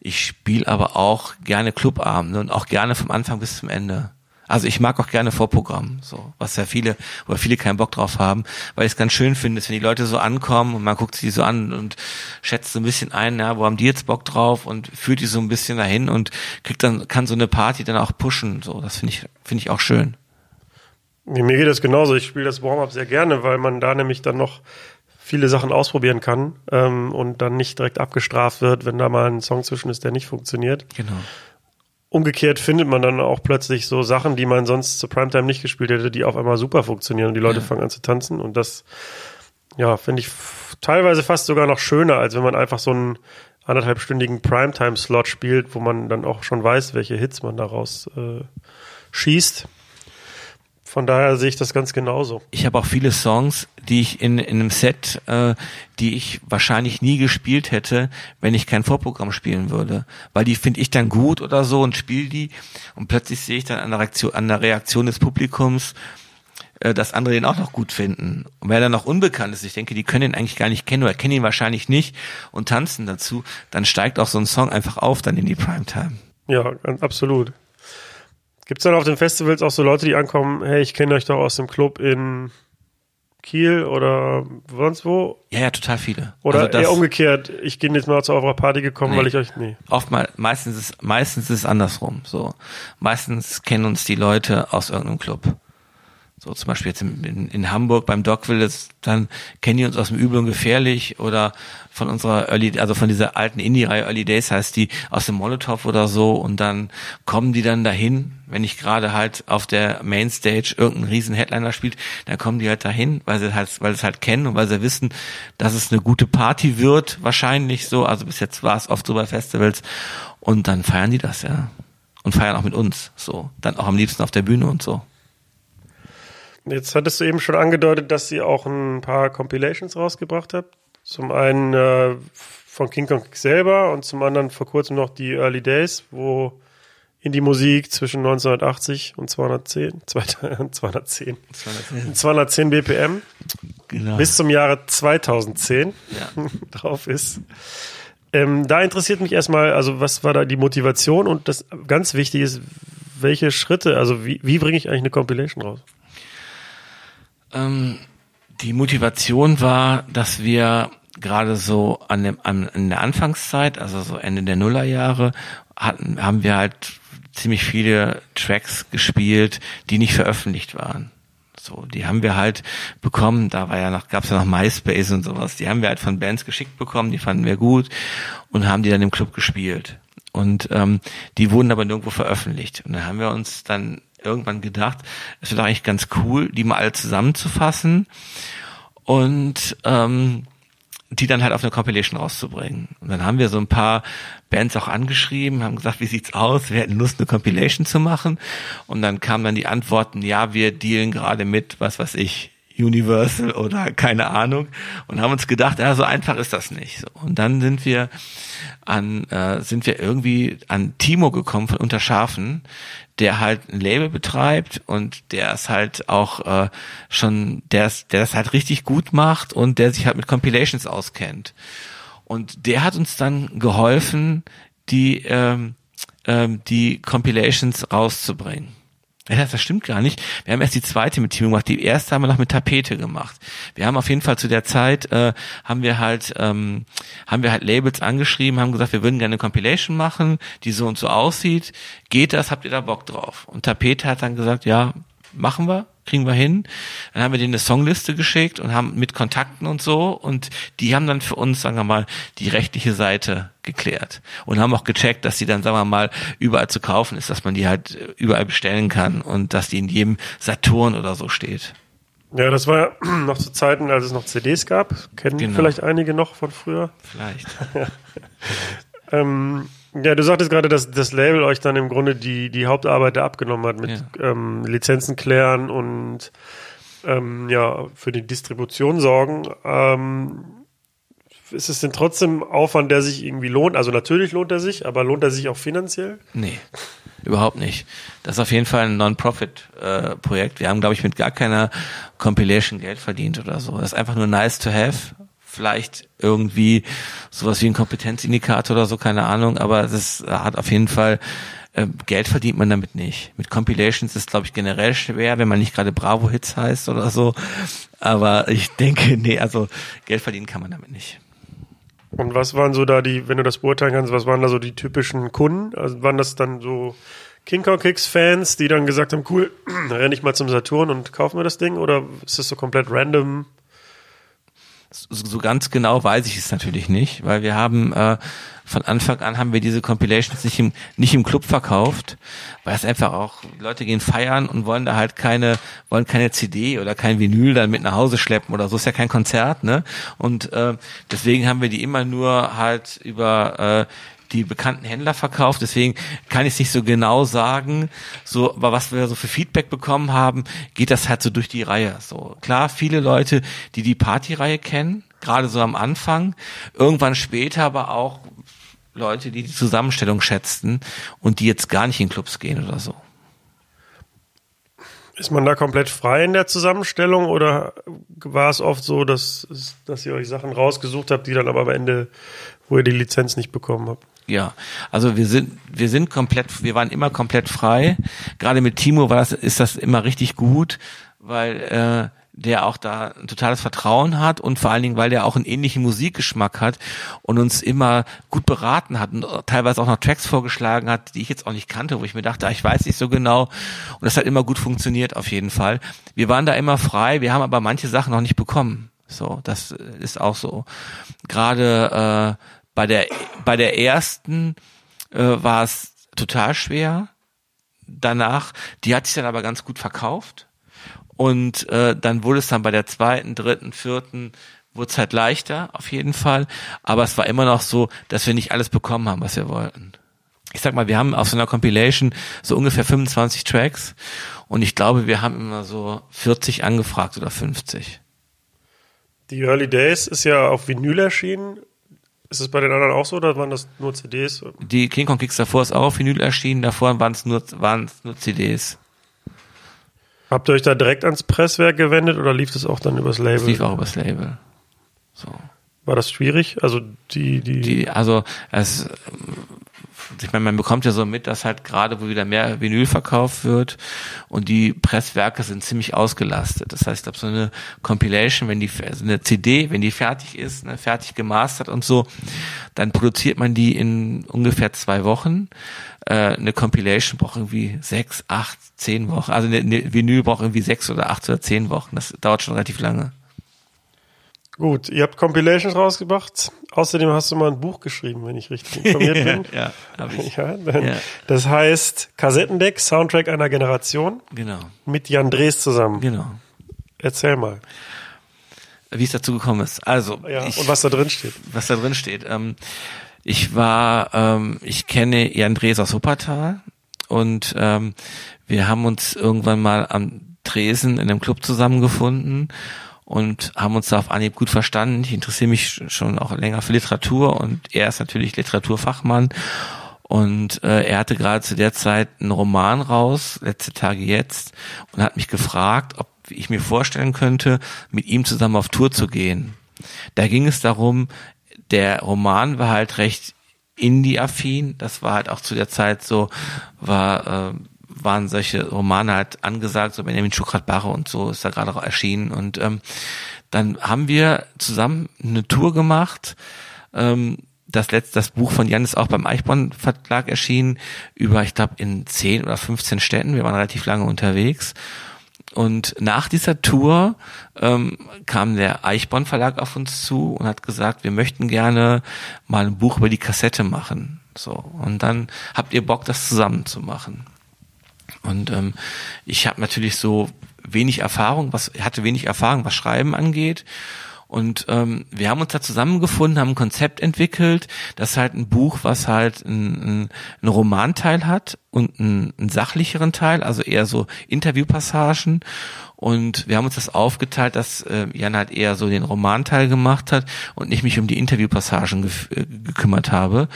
Ich spiele aber auch gerne Clubabende und auch gerne vom Anfang bis zum Ende. Also ich mag auch gerne Vorprogramm, so was ja viele oder viele keinen Bock drauf haben, weil ich es ganz schön finde, wenn die Leute so ankommen und man guckt sie so an und schätzt so ein bisschen ein, ja, wo haben die jetzt Bock drauf und führt die so ein bisschen dahin und kriegt dann kann so eine Party dann auch pushen, so das finde ich finde ich auch schön. Mir geht das genauso. Ich spiele das Warm-up sehr gerne, weil man da nämlich dann noch viele Sachen ausprobieren kann ähm, und dann nicht direkt abgestraft wird, wenn da mal ein Song zwischen ist, der nicht funktioniert. Genau. Umgekehrt findet man dann auch plötzlich so Sachen, die man sonst zur Primetime nicht gespielt hätte, die auf einmal super funktionieren und die Leute Ja. fangen an zu tanzen und das, ja, finde ich teilweise fast sogar noch schöner, als wenn man einfach so einen anderthalbstündigen Primetime-Slot spielt, wo man dann auch schon weiß, welche Hits man daraus äh, schießt. Von daher sehe ich das ganz genauso. Ich habe auch viele Songs, die ich in, in einem Set, äh, die ich wahrscheinlich nie gespielt hätte, wenn ich kein Vorprogramm spielen würde. Weil die finde ich dann gut oder so und spiele die und plötzlich sehe ich dann an der Reaktion, an der Reaktion des Publikums, äh, dass andere den auch noch gut finden. Und wer dann noch unbekannt ist, ich denke, die können ihn eigentlich gar nicht kennen oder kennen ihn wahrscheinlich nicht und tanzen dazu, dann steigt auch so ein Song einfach auf dann in die Primetime. Ja, absolut. Gibt es dann auf den Festivals auch so Leute, die ankommen, hey, ich kenne euch doch aus dem Club in Kiel oder sonst wo? Ja, ja, total viele. Oder Also das- eher umgekehrt, ich bin jetzt mal zu eurer Party gekommen, Nee. weil ich euch, nee. Oftmal, meistens ist, meistens ist es andersrum, so. Meistens kennen uns die Leute aus irgendeinem Club. So zum Beispiel jetzt in, in, in Hamburg beim Dogville, ist, dann kennen die uns aus dem Übel und Gefährlich oder von unserer Early, also von dieser alten Indie-Reihe Early Days heißt die aus dem Molotow oder so und dann kommen die dann dahin, wenn ich gerade halt auf der Mainstage irgendein riesen Headliner spielt, dann kommen die halt dahin, weil sie halt, weil sie es halt kennen und weil sie wissen, dass es eine gute Party wird, wahrscheinlich so, also bis jetzt war es oft so bei Festivals und dann feiern die das, ja. Und feiern auch mit uns, so. Dann auch am liebsten auf der Bühne und so. Jetzt hattest du eben schon angedeutet, dass ihr auch ein paar Compilations rausgebracht habt. Zum einen äh, von King Kong selber und zum anderen vor kurzem noch die Early Days, wo Indie-Musik zwischen 1980 und 210, 210, 210 BPM Genau. bis zum Jahre 2010 ja. drauf ist. Ähm, da interessiert mich erstmal, also was war da die Motivation und das ganz wichtig ist, welche Schritte, also wie, wie bringe ich eigentlich eine Compilation raus? Ähm, die Motivation war, dass wir gerade so an dem, an, in der Anfangszeit, also so Ende der Nullerjahre, hatten, haben wir halt ziemlich viele Tracks gespielt, die nicht veröffentlicht waren. So, die haben wir halt bekommen, da war ja noch, gab's ja noch MySpace und sowas, die haben wir halt von Bands geschickt bekommen, die fanden wir gut und haben die dann im Club gespielt. Und ähm, die wurden aber nirgendwo veröffentlicht. Und dann haben wir uns dann irgendwann gedacht, es wäre eigentlich ganz cool, die mal alle zusammenzufassen und ähm, die dann halt auf eine Compilation rauszubringen. Und dann haben wir so ein paar Bands auch angeschrieben, haben gesagt, wie sieht's aus? Wir hätten Lust, eine Compilation zu machen. Und dann kamen dann die Antworten, ja, wir dealen gerade mit, was weiß ich, Universal oder keine Ahnung und haben uns gedacht, ja, so einfach ist das nicht. Und dann sind wir an, äh, sind wir irgendwie an Timo gekommen von Unterschafen, der halt ein Label betreibt und der es halt auch äh, schon, der es, der das halt richtig gut macht und der sich halt mit Compilations auskennt. Und der hat uns dann geholfen, die ähm, ähm, die Compilations rauszubringen. Das stimmt gar nicht. Wir haben erst die zweite mit Timo gemacht. Die erste haben wir noch mit Tapete gemacht. Wir haben auf jeden Fall zu der Zeit äh, haben wir halt ähm, haben wir halt Labels angeschrieben, haben gesagt, wir würden gerne eine Compilation machen, die so und so aussieht. Geht das? Habt ihr da Bock drauf? Und Tapete hat dann gesagt, ja, machen wir, kriegen wir hin. Dann haben wir denen eine Songliste geschickt und haben mit Kontakten und so und die haben dann für uns, sagen wir mal, die rechtliche Seite geklärt und haben auch gecheckt, dass die dann, sagen wir mal, überall zu kaufen ist, dass man die halt überall bestellen kann und dass die in jedem Saturn oder so steht. Ja, das war ja noch zu Zeiten, als es noch CDs gab. Kennen Genau. vielleicht einige noch von früher. Vielleicht. Ähm, ja, du sagtest gerade, dass das Label euch dann im Grunde die, die Hauptarbeit da abgenommen hat mit ähm, Lizenzen klären und ähm, ja, für die Distribution sorgen. Ähm, ist es denn trotzdem Aufwand, der sich irgendwie lohnt? Also natürlich lohnt er sich, aber lohnt er sich auch finanziell? Nee, überhaupt nicht. Das ist auf jeden Fall ein Non-Profit-Projekt. Wir haben, glaube ich, mit gar keiner Compilation Geld verdient oder so. Das ist einfach nur nice to have vielleicht irgendwie sowas wie ein Kompetenzindikator oder so, keine Ahnung, aber es hat auf jeden Fall äh, Geld verdient man damit nicht. Mit Compilations ist glaube ich generell schwer, wenn man nicht gerade Bravo Hits heißt oder so, aber ich denke, nee, also Geld verdienen kann man damit nicht. Und was waren so da die, wenn du das beurteilen kannst, was waren da so die typischen Kunden? Also waren das dann so King Kong Kicks Fans, die dann gesagt haben, cool, renne ich mal zum Saturn und kaufen wir das Ding? Oder ist das so komplett random? So ganz genau weiß ich es natürlich nicht, weil wir haben äh, von Anfang an haben wir diese Compilations nicht im nicht im Club verkauft, weil es einfach auch Leute gehen feiern und wollen da halt keine wollen keine CD oder kein Vinyl dann mit nach Hause schleppen oder so ist ja kein Konzert, ne? Und äh, deswegen haben wir die immer nur halt über äh, die bekannten Händler verkauft. Deswegen kann ich es nicht so genau sagen. So, aber was wir so für Feedback bekommen haben, geht das halt so durch die Reihe. So klar, viele Leute, die die Partyreihe kennen, gerade so am Anfang. Irgendwann später aber auch Leute, die die Zusammenstellung schätzten und die jetzt gar nicht in Clubs gehen oder so. Ist man da komplett frei in der Zusammenstellung oder war es oft so, dass, dass ihr euch Sachen rausgesucht habt, die dann aber am Ende, wo ihr die Lizenz nicht bekommen habt? Ja, also wir sind wir sind komplett, wir waren immer komplett frei. Gerade mit Timo war das ist das immer richtig gut, weil äh, der auch da ein totales Vertrauen hat und vor allen Dingen, weil der auch einen ähnlichen Musikgeschmack hat und uns immer gut beraten hat und teilweise auch noch Tracks vorgeschlagen hat, die ich jetzt auch nicht kannte, wo ich mir dachte, ah, ich weiß nicht so genau und das hat immer gut funktioniert auf jeden Fall. Wir waren da immer frei, wir haben aber manche Sachen noch nicht bekommen. So, das ist auch so. Gerade äh, bei der, bei der ersten äh, war es total schwer. Danach, die hat sich dann aber ganz gut verkauft. Und äh, dann wurde es dann bei der zweiten, dritten, vierten, wurde es halt leichter, auf jeden Fall. Aber es war immer noch so, dass wir nicht alles bekommen haben, was wir wollten. Ich sag mal, wir haben auf so einer Compilation so ungefähr 25 Tracks und ich glaube, wir haben immer so 40 angefragt oder 50. Die Early Days ist ja auf Vinyl erschienen. Ist es bei den anderen auch so oder waren das nur CDs? Die King Kong Kicks davor ist auch auf Vinyl erschienen, davor waren es nur, waren's nur CDs. Habt ihr euch da direkt ans Presswerk gewendet oder lief das auch dann übers Label? Das lief auch übers Label. So. War das schwierig? Also die, die, die also es ich meine, man bekommt ja so mit, dass halt gerade, wo wieder mehr Vinyl verkauft wird und die Presswerke sind ziemlich ausgelastet. Das heißt, ich glaube, so eine Compilation, wenn die, also eine CD, wenn die fertig ist, ne, fertig gemastert und so, dann produziert man die in ungefähr zwei Wochen. Äh, eine Compilation braucht irgendwie sechs, acht, zehn Wochen. Also eine, eine Vinyl braucht irgendwie sechs oder acht oder zehn Wochen. Das dauert schon relativ lange. Gut, ihr habt Compilations rausgebracht. Außerdem hast du mal ein Buch geschrieben, wenn ich richtig informiert bin. ja, habe ich. Ja, dann, ja. Das heißt Kassettendeck, Soundtrack einer Generation. Genau. Mit Jan Drees zusammen. Genau. Erzähl mal. Wie es dazu gekommen ist. Also. Ja, ich, und was da drin steht. Was da drin steht. Ähm, ich war, ähm, ich kenne Jan Drees aus Wuppertal und ähm, wir haben uns irgendwann mal am Tresen in einem Club zusammengefunden und haben uns da auf Anhieb gut verstanden. Ich interessiere mich schon auch länger für Literatur und er ist natürlich Literaturfachmann. Und äh, er hatte gerade zu der Zeit einen Roman raus, letzte Tage jetzt, und hat mich gefragt, ob ich mir vorstellen könnte, mit ihm zusammen auf Tour zu gehen. Da ging es darum, der Roman war halt recht Indie-affin. Das war halt auch zu der Zeit so, war äh, waren solche Romane halt angesagt, so Benjamin Schukrat-Barre und so ist da gerade auch erschienen. Und ähm, dann haben wir zusammen eine Tour gemacht. Ähm, das letzte, das Buch von Jan ist auch beim Eichborn Verlag erschienen, über, ich glaube, in zehn oder 15 Städten. Wir waren relativ lange unterwegs. Und nach dieser Tour ähm, kam der Eichborn Verlag auf uns zu und hat gesagt, wir möchten gerne mal ein Buch über die Kassette machen. So. Und dann habt ihr Bock, das zusammen zu machen. Und ähm, ich habe natürlich so wenig Erfahrung, was hatte wenig Erfahrung, was Schreiben angeht. Und ähm, wir haben uns da zusammengefunden, haben ein Konzept entwickelt, das halt ein Buch, was halt einen ein Romanteil hat und einen, sachlicheren Teil, also eher so Interviewpassagen. Und wir haben uns das aufgeteilt, dass äh, Jan halt eher so den Romanteil gemacht hat und ich mich um die Interviewpassagen ge äh, gekümmert habe.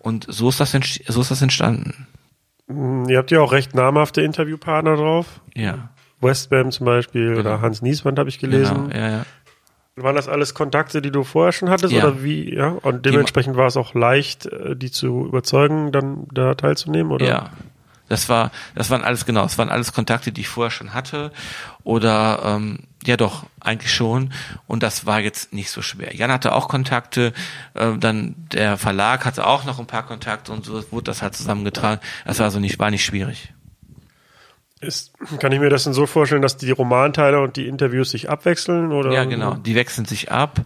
Und so ist das, so ist das entstanden. Hm, ihr habt ja auch recht namhafte Interviewpartner drauf. Ja. Westbam zum Beispiel genau. oder Hans Nieswand habe ich gelesen. Genau, ja, ja. Waren das alles Kontakte, die du vorher schon hattest Ja. oder wie? Ja, und dementsprechend war es auch leicht, äh, die zu überzeugen, dann da teilzunehmen, oder? Ja. Das war, das waren alles genau, das waren alles Kontakte, die ich vorher schon hatte. Oder ähm, ja doch, eigentlich schon. Und das war jetzt nicht so schwer. Jan hatte auch Kontakte, äh, dann der Verlag hatte auch noch ein paar Kontakte und so wurde das halt zusammengetragen. Das war also nicht, war nicht schwierig. Ist, kann ich mir das denn so vorstellen, dass die Romanteile und die Interviews sich abwechseln? Oder? Ja, genau. Die wechseln sich ab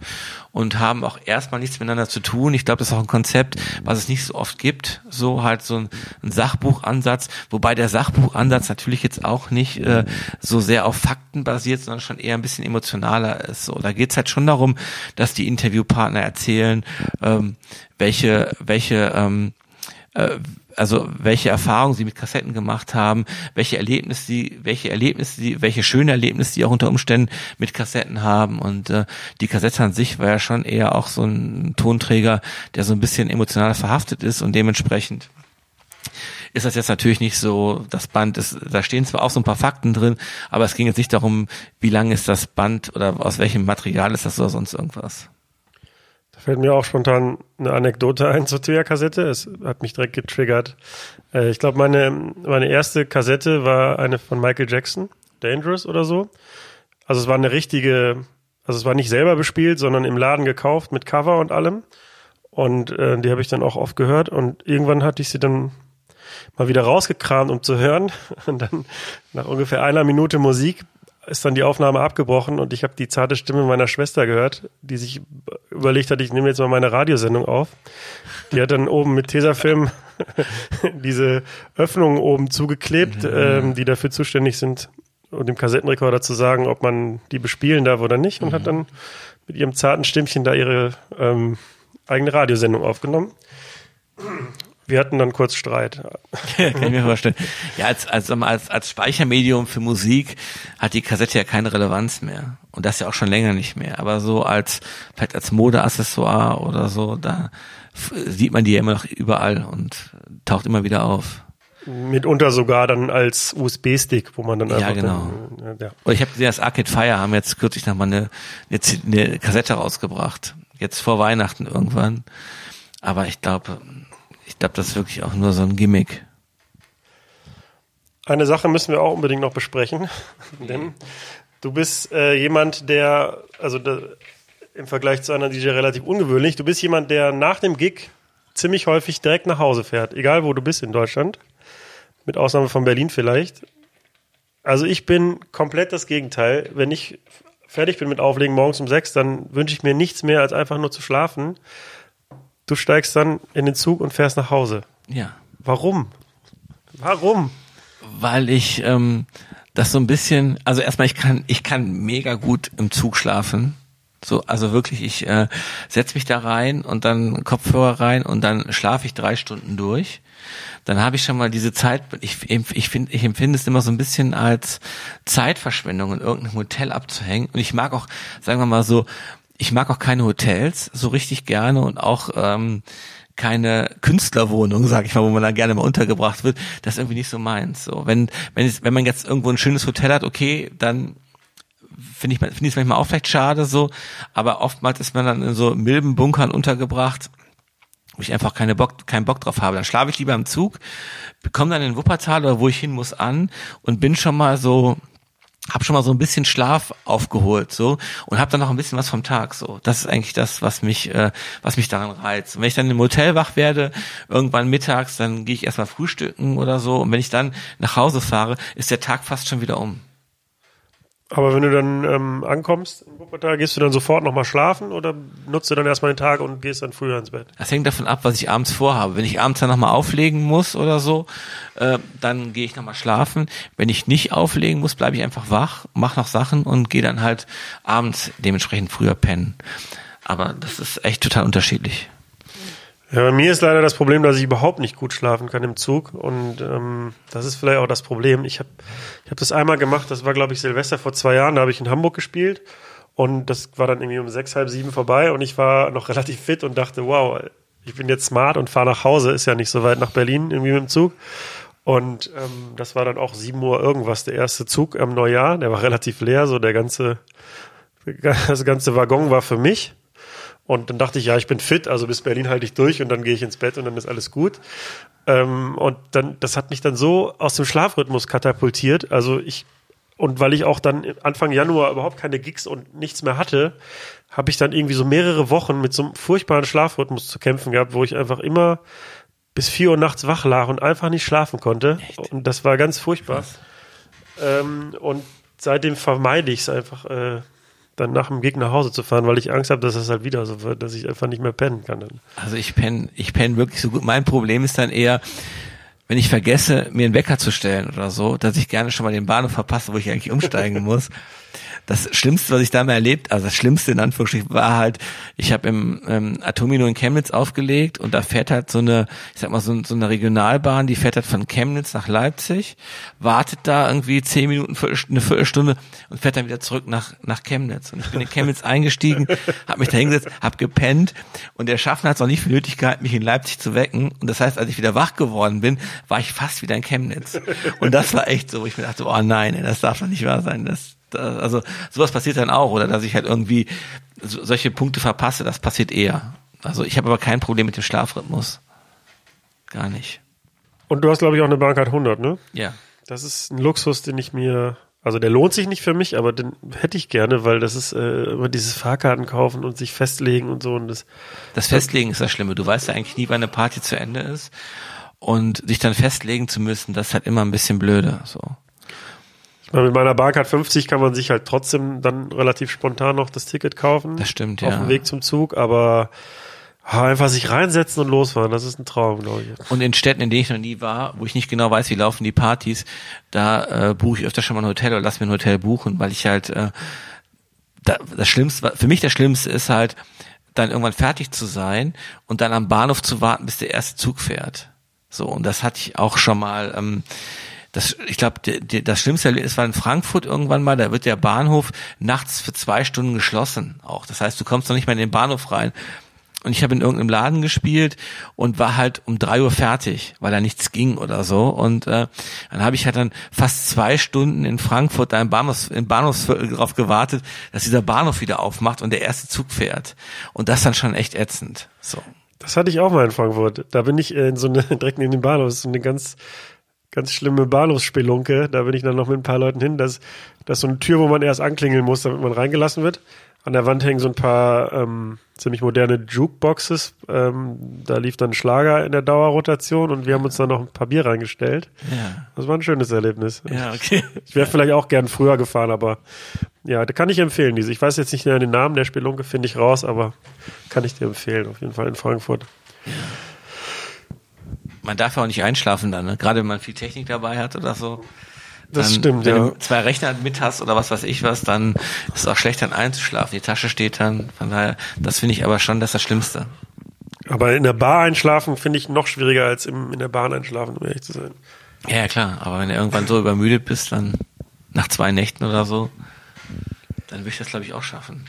und haben auch erstmal nichts miteinander zu tun. Ich glaube, das ist auch ein Konzept, was es nicht so oft gibt. So halt so ein, ein Sachbuchansatz, wobei der Sachbuchansatz natürlich jetzt auch nicht äh, so sehr auf Fakten basiert, sondern schon eher ein bisschen emotionaler ist. So, da geht's halt schon darum, dass die Interviewpartner erzählen, ähm, welche, welche ähm, äh, also welche Erfahrungen sie mit Kassetten gemacht haben, welche Erlebnisse sie, welche Erlebnisse sie, welche schöne Erlebnisse sie auch unter Umständen mit Kassetten haben und äh, die Kassette an sich war ja schon eher auch so ein Tonträger, der so ein bisschen emotional verhaftet ist und dementsprechend ist das jetzt natürlich nicht so, das Band ist, da stehen zwar auch so ein paar Fakten drin, aber es ging jetzt nicht darum, wie lang ist das Band oder aus welchem Material ist das oder sonst irgendwas. Fällt mir auch spontan eine Anekdote ein zur Tuya-Kassette. Es hat mich direkt getriggert. Äh, ich glaube, meine, meine erste Kassette war eine von Michael Jackson, Dangerous oder so. Also es war eine richtige, also es war nicht selber bespielt, sondern im Laden gekauft mit Cover und allem. Und äh, die habe ich dann auch oft gehört. Und irgendwann hatte ich sie dann mal wieder rausgekramt, um zu hören. Und dann nach ungefähr einer Minute Musik ist dann die Aufnahme abgebrochen und ich habe die zarte Stimme meiner Schwester gehört, die sich überlegt hat, ich nehme jetzt mal meine Radiosendung auf. Die hat dann oben mit Tesafilm diese Öffnungen oben zugeklebt, ähm, die dafür zuständig sind, um dem Kassettenrekorder zu sagen, ob man die bespielen darf oder nicht und hat dann mit ihrem zarten Stimmchen da ihre ähm, eigene Radiosendung aufgenommen. Wir hatten dann kurz Streit. Kann ich mir vorstellen. Ja, als, als, als, als Speichermedium für Musik hat die Kassette ja keine Relevanz mehr. Und das ja auch schon länger nicht mehr. Aber so als, vielleicht als Modeaccessoire oder so, da sieht man die ja immer noch überall und taucht immer wieder auf. Mitunter sogar dann als USB-Stick, wo man dann Ja, einfach genau. dann, ja. Und ich habe das Arcade Fire haben jetzt kürzlich nochmal eine, eine, eine Kassette rausgebracht. Jetzt vor Weihnachten irgendwann. Aber ich glaube, glaube, das ist wirklich auch nur so ein Gimmick. Eine Sache müssen wir auch unbedingt noch besprechen, denn du bist äh, jemand, der, also da, im Vergleich zu anderen DJ relativ ungewöhnlich, du bist jemand, der nach dem Gig ziemlich häufig direkt nach Hause fährt, egal wo du bist in Deutschland, mit Ausnahme von Berlin vielleicht. Also ich bin komplett das Gegenteil. Wenn ich fertig bin mit Auflegen morgens um sechs, dann wünsche ich mir nichts mehr, als einfach nur zu schlafen. Du steigst dann in den Zug und fährst nach Hause. Ja. Warum? Warum? weil ich ähm, das so ein bisschen, also erstmal ich kann ich kann mega gut im Zug schlafen. So, also wirklich, ich äh, setz mich da rein und dann Kopfhörer rein und dann schlafe ich drei Stunden durch. Dann habe ich schon mal diese Zeit, ich, ich, find, ich empfinde es immer so ein bisschen als Zeitverschwendung, in irgendeinem Hotel abzuhängen. Und ich mag auch, sagen wir mal so, ich mag auch keine Hotels so richtig gerne und auch ähm, keine Künstlerwohnung, sag ich mal, wo man dann gerne mal untergebracht wird, das ist irgendwie nicht so meins. So, wenn wenn es, wenn man jetzt irgendwo ein schönes Hotel hat, okay, dann finde ich finde ich es manchmal auch vielleicht schade so, aber oftmals ist man dann in so milden Bunkern untergebracht, wo ich einfach keine Bock keinen Bock drauf habe. Dann schlafe ich lieber im Zug, komme dann in Wuppertal oder wo ich hin muss an und bin schon mal so hab schon mal so ein bisschen Schlaf aufgeholt so und hab dann noch ein bisschen was vom Tag so. Das ist eigentlich das, was mich äh, was mich daran reizt. Und wenn ich dann im Hotel wach werde, irgendwann mittags, dann gehe ich erstmal frühstücken oder so und wenn ich dann nach Hause fahre, ist der Tag fast schon wieder um. Aber wenn du dann ähm, ankommst in Wuppertal, gehst du dann sofort nochmal schlafen oder nutzt du dann erstmal den Tag und gehst dann früher ins Bett? Das hängt davon ab, was ich abends vorhabe. Wenn ich abends dann nochmal auflegen muss oder so, äh, dann gehe ich nochmal schlafen. Wenn ich nicht auflegen muss, bleibe ich einfach wach, mache noch Sachen und gehe dann halt abends dementsprechend früher pennen. Aber das ist echt total unterschiedlich. Ja, bei mir ist leider das Problem, dass ich überhaupt nicht gut schlafen kann im Zug und ähm, das ist vielleicht auch das Problem. Ich habe ich hab das einmal gemacht, das war glaube ich Silvester vor zwei Jahren, da habe ich in Hamburg gespielt und das war dann irgendwie um sechs, halb sieben vorbei und ich war noch relativ fit und dachte, wow, ich bin jetzt smart und fahre nach Hause, ist ja nicht so weit nach Berlin irgendwie mit dem Zug. Und ähm, das war dann auch sieben Uhr irgendwas, der erste Zug am Neujahr, der war relativ leer, so der ganze Das ganze Waggon war für mich. Und dann dachte ich, ja, ich bin fit, also bis Berlin halte ich durch und dann gehe ich ins Bett und dann ist alles gut. Ähm, und dann, das hat mich dann so aus dem Schlafrhythmus katapultiert. Also ich, und weil ich auch dann Anfang Januar überhaupt keine Gigs und nichts mehr hatte, habe ich dann irgendwie so mehrere Wochen mit so einem furchtbaren Schlafrhythmus zu kämpfen gehabt, wo ich einfach immer bis vier Uhr nachts wach lag und einfach nicht schlafen konnte. Echt? Und das war ganz furchtbar. Ähm, und seitdem vermeide ich es einfach, äh, dann nach dem Gig nach Hause zu fahren, weil ich Angst habe, dass es halt wieder so wird, dass ich einfach nicht mehr pennen kann. Dann. Also ich penne ich penn wirklich so gut. Mein Problem ist dann eher, wenn ich vergesse, mir einen Wecker zu stellen oder so, dass ich gerne schon mal den Bahnhof verpasse, wo ich eigentlich umsteigen muss. Das Schlimmste, was ich da mal erlebt, also das Schlimmste in Anführungsstrichen, war halt, ich habe im ähm, Atomino in Chemnitz aufgelegt und da fährt halt so eine, ich sag mal, so, so eine Regionalbahn, die fährt halt von Chemnitz nach Leipzig, wartet da irgendwie zehn Minuten, eine Viertelstunde und fährt dann wieder zurück nach, nach Chemnitz. Und ich bin in Chemnitz eingestiegen, habe mich da hingesetzt, habe gepennt und der Schaffner hat es auch nicht für nötig gehabt, mich in Leipzig zu wecken. Und das heißt, als ich wieder wach geworden bin, war ich fast wieder in Chemnitz. Und das war echt so, wo ich mir dachte, oh nein, das darf doch nicht wahr sein. Das, das, also sowas passiert dann auch, oder dass ich halt irgendwie so, solche Punkte verpasse, das passiert eher. Also ich habe aber kein Problem mit dem Schlafrhythmus. Gar nicht. Und du hast, glaube ich, auch eine Bahncard 100, ne? Ja. Das ist ein Luxus, den ich mir, also der lohnt sich nicht für mich, aber den hätte ich gerne, weil das ist äh, immer dieses Fahrkarten kaufen und sich festlegen und so und das. Das Festlegen ist das Schlimme. Du weißt ja eigentlich nie, wann eine Party zu Ende ist. Und sich dann festlegen zu müssen, das ist halt immer ein bisschen blöde. So. Mit meiner Bahncard 50 kann man sich halt trotzdem dann relativ spontan noch das Ticket kaufen. Das stimmt, Auf ja. dem Weg zum Zug, aber ah, einfach sich reinsetzen und losfahren, das ist ein Traum, glaube ich. Und in Städten, in denen ich noch nie war, wo ich nicht genau weiß, wie laufen die Partys, da äh, buche ich öfter schon mal ein Hotel oder lass mir ein Hotel buchen, weil ich halt äh, da, das Schlimmste, für mich das Schlimmste ist halt, dann irgendwann fertig zu sein und dann am Bahnhof zu warten, bis der erste Zug fährt. So, und das hatte ich auch schon mal. Ähm, das, ich glaube, das schlimmste Erlebnis war in Frankfurt irgendwann mal, da wird der Bahnhof nachts für zwei Stunden geschlossen auch. Das heißt, du kommst noch nicht mehr in den Bahnhof rein. Und ich habe in irgendeinem Laden gespielt und war halt um drei Uhr fertig, weil da nichts ging oder so. Und äh, dann habe ich halt dann fast zwei Stunden in Frankfurt da im, Bahnhofs, im Bahnhofsviertel darauf gewartet, dass dieser Bahnhof wieder aufmacht und der erste Zug fährt. Und das dann schon echt ätzend. So. Das hatte ich auch mal in Frankfurt. Da bin ich in so eine, direkt neben dem Bahnhof, ist so eine ganz, ganz schlimme Bahnhofsspelunke. Da bin ich dann noch mit ein paar Leuten hin. Das, das ist so eine Tür, wo man erst anklingeln muss, damit man reingelassen wird. An der Wand hängen so ein paar ähm, ziemlich moderne Jukeboxes. Ähm, da lief dann Schlager in der Dauerrotation und wir haben uns dann noch ein paar Bier reingestellt. Ja. Das war ein schönes Erlebnis. Ja, okay. Ich wäre vielleicht auch gern früher gefahren, aber ja, da kann ich empfehlen. Diese. Ich weiß jetzt nicht mehr den Namen der Spelunke, finde ich raus, aber kann ich dir empfehlen, auf jeden Fall in Frankfurt. Man darf ja auch nicht einschlafen dann, ne? gerade wenn man viel Technik dabei hat oder so. Das Dann, stimmt, wenn ja. du zwei Rechner mit hast oder was weiß ich was, dann ist es auch schlecht dann einzuschlafen. Die Tasche steht dann, von daher, das finde ich aber schon das, ist das Schlimmste. Aber in der Bar einschlafen finde ich noch schwieriger als im, in der Bahn einschlafen, um ehrlich zu sein. Ja, ja, klar, aber wenn du irgendwann so übermüdet bist, dann nach zwei Nächten oder so, dann würde ich das glaube ich auch schaffen.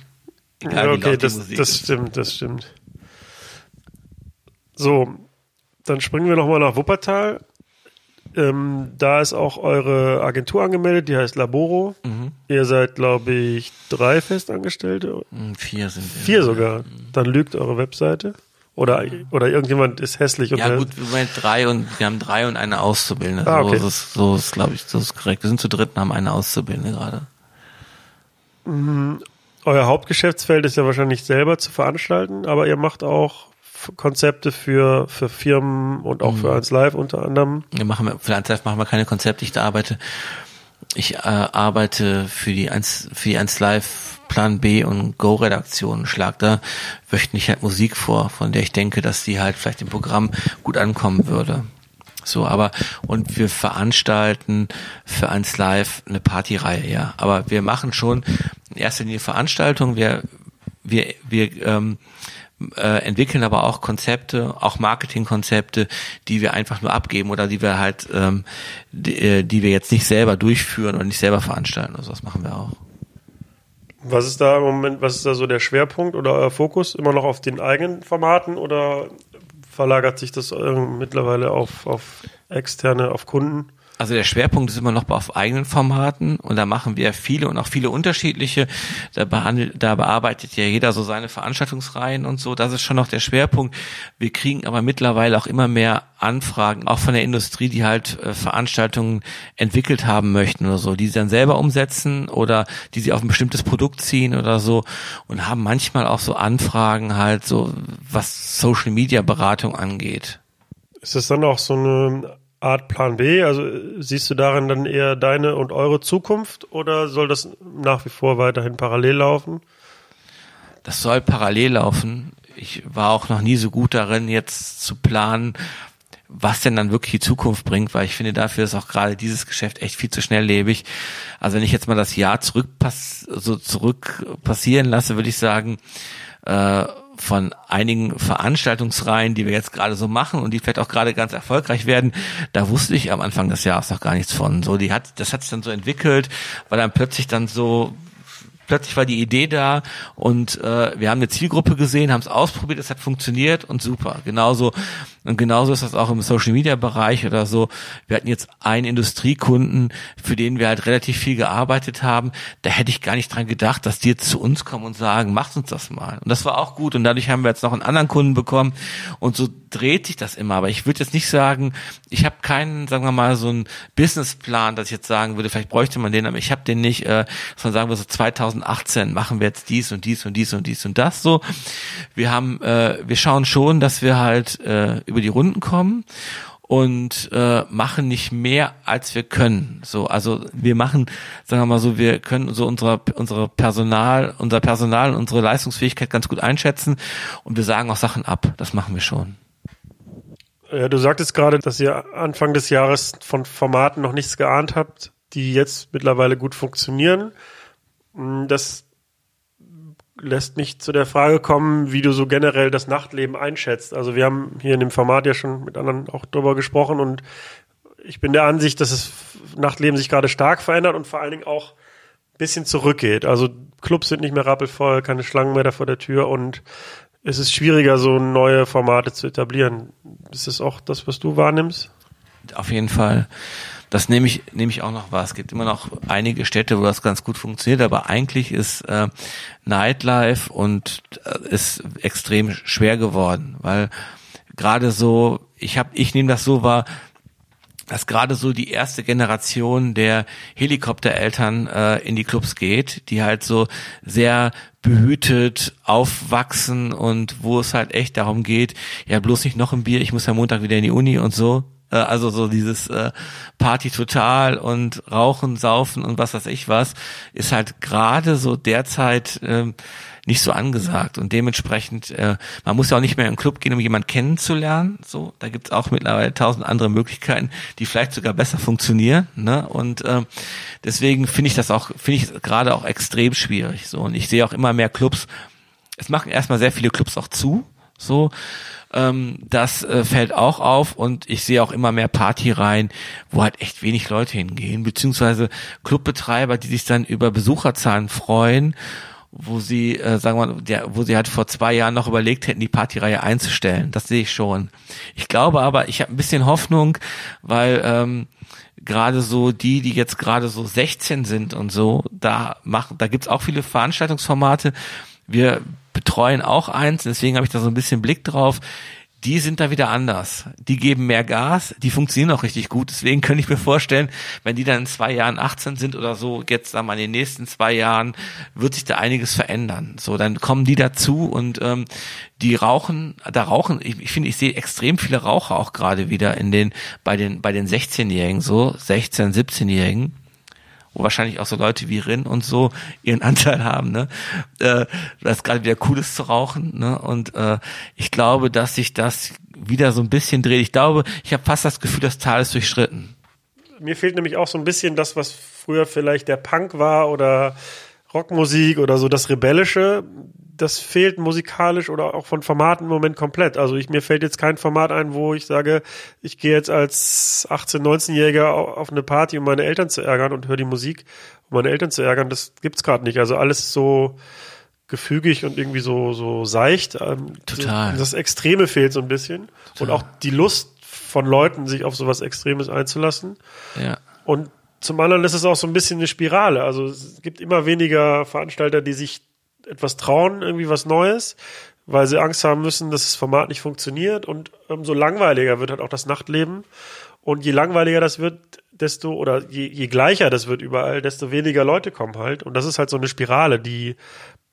Egal ja, wie okay, laut die das, Musik das ist. stimmt, das stimmt. So, dann springen wir nochmal nach Wuppertal. Ähm, da ist auch eure Agentur angemeldet, die heißt Laboro. Mhm. Ihr seid, glaube ich, drei Festangestellte. Hm, Vier sind wir. Vier sogar. Dann lügt eure Webseite. Oder, oder irgendjemand ist hässlich und Ja gut, wir haben drei und wir haben drei und eine Auszubildende. Ah, okay. So ist, so ist glaube ich, so ist korrekt. Wir sind zu dritt und haben eine Auszubildende gerade. euer Hauptgeschäftsfeld ist ja wahrscheinlich selber zu veranstalten, aber ihr macht auch Konzepte für, für Firmen und auch Mhm. für 1 Live unter anderem. Wir machen, für 1 Live machen wir keine Konzepte. Ich arbeite, ich äh, arbeite für die 1, für die 1 Live Plan B und Go Redaktion. Schlag da wöchentlich halt Musik vor, von der ich denke, dass die halt vielleicht im Programm gut ankommen würde. So, aber, und wir veranstalten für 1 Live eine Partyreihe, ja. Aber wir machen schon in erster Linie Veranstaltungen. Wir, wir, wir, ähm, äh, entwickeln aber auch Konzepte, auch Marketingkonzepte, die wir einfach nur abgeben oder die wir halt, ähm, die, äh, die wir jetzt nicht selber durchführen und nicht selber veranstalten. Also das machen wir auch. Was ist da im Moment, was ist da so der Schwerpunkt oder euer Fokus? Immer noch auf den eigenen Formaten oder verlagert sich das äh, mittlerweile auf, auf externe, auf Kunden? Also der Schwerpunkt ist immer noch auf eigenen Formaten und da machen wir viele und auch viele unterschiedliche. Da, behandelt, da bearbeitet ja jeder so seine Veranstaltungsreihen und so. Das ist schon noch der Schwerpunkt. Wir kriegen aber mittlerweile auch immer mehr Anfragen, auch von der Industrie, die halt äh, Veranstaltungen entwickelt haben möchten oder so, die sie dann selber umsetzen oder die sie auf ein bestimmtes Produkt ziehen oder so und haben manchmal auch so Anfragen halt so, was Social Media Beratung angeht. Ist das dann auch so eine Art Plan B? Also siehst du darin dann eher deine und eure Zukunft oder soll das nach wie vor weiterhin parallel laufen? Das soll parallel laufen. Ich war auch noch nie so gut darin, jetzt zu planen, was denn dann wirklich die Zukunft bringt, weil ich finde, dafür ist auch gerade dieses Geschäft echt viel zu schnelllebig. Also wenn ich jetzt mal das Jahr zurück pass so zurück passieren lasse, würde ich sagen, äh, von einigen Veranstaltungsreihen, die wir jetzt gerade so machen und die vielleicht auch gerade ganz erfolgreich werden, da wusste ich am Anfang des Jahres noch gar nichts von. So, die hat, das hat sich dann so entwickelt, weil dann plötzlich dann so plötzlich war die Idee da und äh, wir haben eine Zielgruppe gesehen, haben es ausprobiert, es hat funktioniert und super. Genauso und genauso ist das auch im Social Media Bereich oder so. Wir hatten jetzt einen Industriekunden, für den wir halt relativ viel gearbeitet haben. Da hätte ich gar nicht dran gedacht, dass die jetzt zu uns kommen und sagen, macht uns das mal. Und das war auch gut. Und dadurch haben wir jetzt noch einen anderen Kunden bekommen. Und so dreht sich das immer. Aber ich würde jetzt nicht sagen, ich habe keinen, sagen wir mal, so einen Businessplan, dass ich jetzt sagen würde, vielleicht bräuchte man den, aber ich habe den nicht, äh, man sagen würde, so 2018 machen wir jetzt dies und dies und dies und dies und das so. Wir haben, äh, wir schauen schon, dass wir halt äh, über die Runden kommen und äh, machen nicht mehr als wir können. So, also wir machen, sagen wir mal so, wir können so unsere unsere Personal, unser Personal, unsere Leistungsfähigkeit ganz gut einschätzen und wir sagen auch Sachen ab. Das machen wir schon. Ja, du sagtest gerade, dass ihr Anfang des Jahres von Formaten noch nichts geahnt habt, die jetzt mittlerweile gut funktionieren. Das lässt mich zu der Frage kommen, wie du so generell das Nachtleben einschätzt. Also wir haben hier in dem Format ja schon mit anderen auch drüber gesprochen und ich bin der Ansicht, dass das Nachtleben sich gerade stark verändert und vor allen Dingen auch ein bisschen zurückgeht. Also Clubs sind nicht mehr rappelvoll, keine Schlangen mehr da vor der Tür und es ist schwieriger, so neue Formate zu etablieren. Ist das auch das, was du wahrnimmst? Auf jeden Fall. Das nehme ich, nehme ich auch noch wahr. Es gibt immer noch einige Städte, wo das ganz gut funktioniert, aber eigentlich ist äh, Nightlife und äh, ist extrem schwer geworden, weil gerade so, ich habe, ich nehme das so wahr, dass gerade so die erste Generation der Helikoptereltern äh, in die Clubs geht, die halt so sehr behütet aufwachsen und wo es halt echt darum geht, ja bloß nicht noch ein Bier, ich muss ja Montag wieder in die Uni und so, äh, also so dieses äh, Party total und Rauchen, Saufen und was weiß ich was, ist halt gerade so derzeit ähm, nicht so angesagt und dementsprechend, äh, man muss ja auch nicht mehr in den Club gehen, um jemanden kennenzulernen. So, da gibt's auch mittlerweile tausend andere Möglichkeiten, die vielleicht sogar besser funktionieren. Ne? Und äh, deswegen finde ich das auch, finde ich gerade auch extrem schwierig. So und ich sehe auch immer mehr Clubs. Es machen erstmal sehr viele Clubs auch zu. So, ähm, das äh, fällt auch auf und ich sehe auch immer mehr Party rein, wo halt echt wenig Leute hingehen, beziehungsweise Clubbetreiber, die sich dann über Besucherzahlen freuen wo sie, äh, sagen wir, der, wo sie halt vor zwei Jahren noch überlegt hätten, die Partyreihe einzustellen. Das sehe ich schon. Ich glaube aber, ich habe ein bisschen Hoffnung, weil ähm, gerade so die, die jetzt gerade so 16 sind und so, da machen, da gibt's auch viele Veranstaltungsformate. Wir betreuen auch eins, deswegen habe ich da so ein bisschen Blick drauf. Die sind da wieder anders. Die geben mehr Gas, die funktionieren auch richtig gut. Deswegen könnte ich mir vorstellen, wenn die dann in zwei Jahren 18 sind oder so, jetzt sagen wir in den nächsten zwei Jahren, wird sich da einiges verändern. So, dann kommen die dazu und ähm, die rauchen, da rauchen, ich, ich finde, ich sehe extrem viele Raucher auch gerade wieder in den, bei den, bei den 16-Jährigen, so 16, 17-Jährigen wo wahrscheinlich auch so Leute wie Rin und so ihren Anteil haben, ne? Äh, das gerade wieder cool ist zu rauchen, ne? Und äh, ich glaube, dass sich das wieder so ein bisschen dreht. Ich glaube, ich habe fast das Gefühl, das Tal ist durchschritten. Mir fehlt nämlich auch so ein bisschen das, was früher vielleicht der Punk war oder Rockmusik oder so das Rebellische das fehlt musikalisch oder auch von Formaten im Moment komplett. Also ich, mir fällt jetzt kein Format ein, wo ich sage, ich gehe jetzt als 18-, 19-Jähriger auf eine Party, um meine Eltern zu ärgern und höre die Musik, um meine Eltern zu ärgern. Das gibt's gerade nicht. Also alles so gefügig und irgendwie so, so seicht. Ähm, Total. Das Extreme fehlt so ein bisschen. Total. Und auch die Lust von Leuten, sich auf sowas Extremes einzulassen. Ja. Und zum anderen ist es auch so ein bisschen eine Spirale. Also es gibt immer weniger Veranstalter, die sich etwas trauen, irgendwie was Neues, weil sie Angst haben müssen, dass das Format nicht funktioniert. Und umso langweiliger wird halt auch das Nachtleben. Und je langweiliger das wird, desto, oder je, je gleicher das wird überall, desto weniger Leute kommen halt. Und das ist halt so eine Spirale, die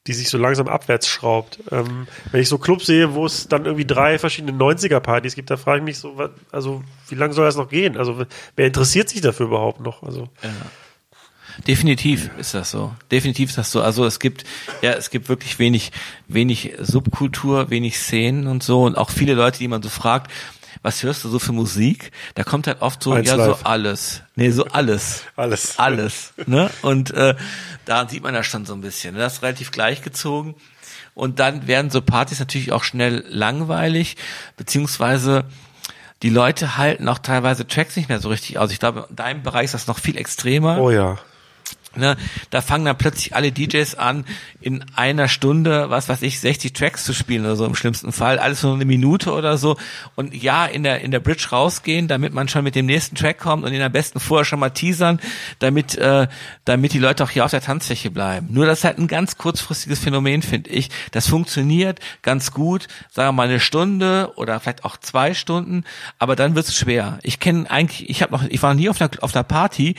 die sich so langsam abwärts schraubt. Ähm, wenn ich so Clubs sehe, wo es dann irgendwie drei verschiedene 90er-Partys gibt, da frage ich mich so, was, also wie lange soll das noch gehen? Also wer interessiert sich dafür überhaupt noch? Also Ja. Definitiv ist das so. Definitiv ist das so. Also es gibt, ja, es gibt wirklich wenig, wenig Subkultur, wenig Szenen und so und auch viele Leute, die man so fragt, was hörst du so für Musik? Da kommt halt oft so, Eins ja, so live. alles. Nee, so alles. Alles. Alles. Ne? Und äh, da sieht man das schon so ein bisschen. ne? Das ist relativ gleichgezogen. Und dann werden so Partys natürlich auch schnell langweilig, beziehungsweise die Leute halten auch teilweise Tracks nicht mehr so richtig aus. Ich glaube, in deinem Bereich ist das noch viel extremer. oh ja. Ne, da fangen dann plötzlich alle DJs an, in einer Stunde, was weiß ich, 60 Tracks zu spielen oder so im schlimmsten Fall, alles nur eine Minute oder so. Und ja, in der, in der Bridge rausgehen, damit man schon mit dem nächsten Track kommt und ihn am besten vorher schon mal teasern, damit, äh, damit die Leute auch hier auf der Tanzfläche bleiben. Nur das ist halt ein ganz kurzfristiges Phänomen, finde ich. Das funktioniert ganz gut, sagen wir mal eine Stunde oder vielleicht auch zwei Stunden, aber dann wird's schwer. Ich kenne eigentlich, ich habe noch, ich war noch nie auf einer, auf einer Party,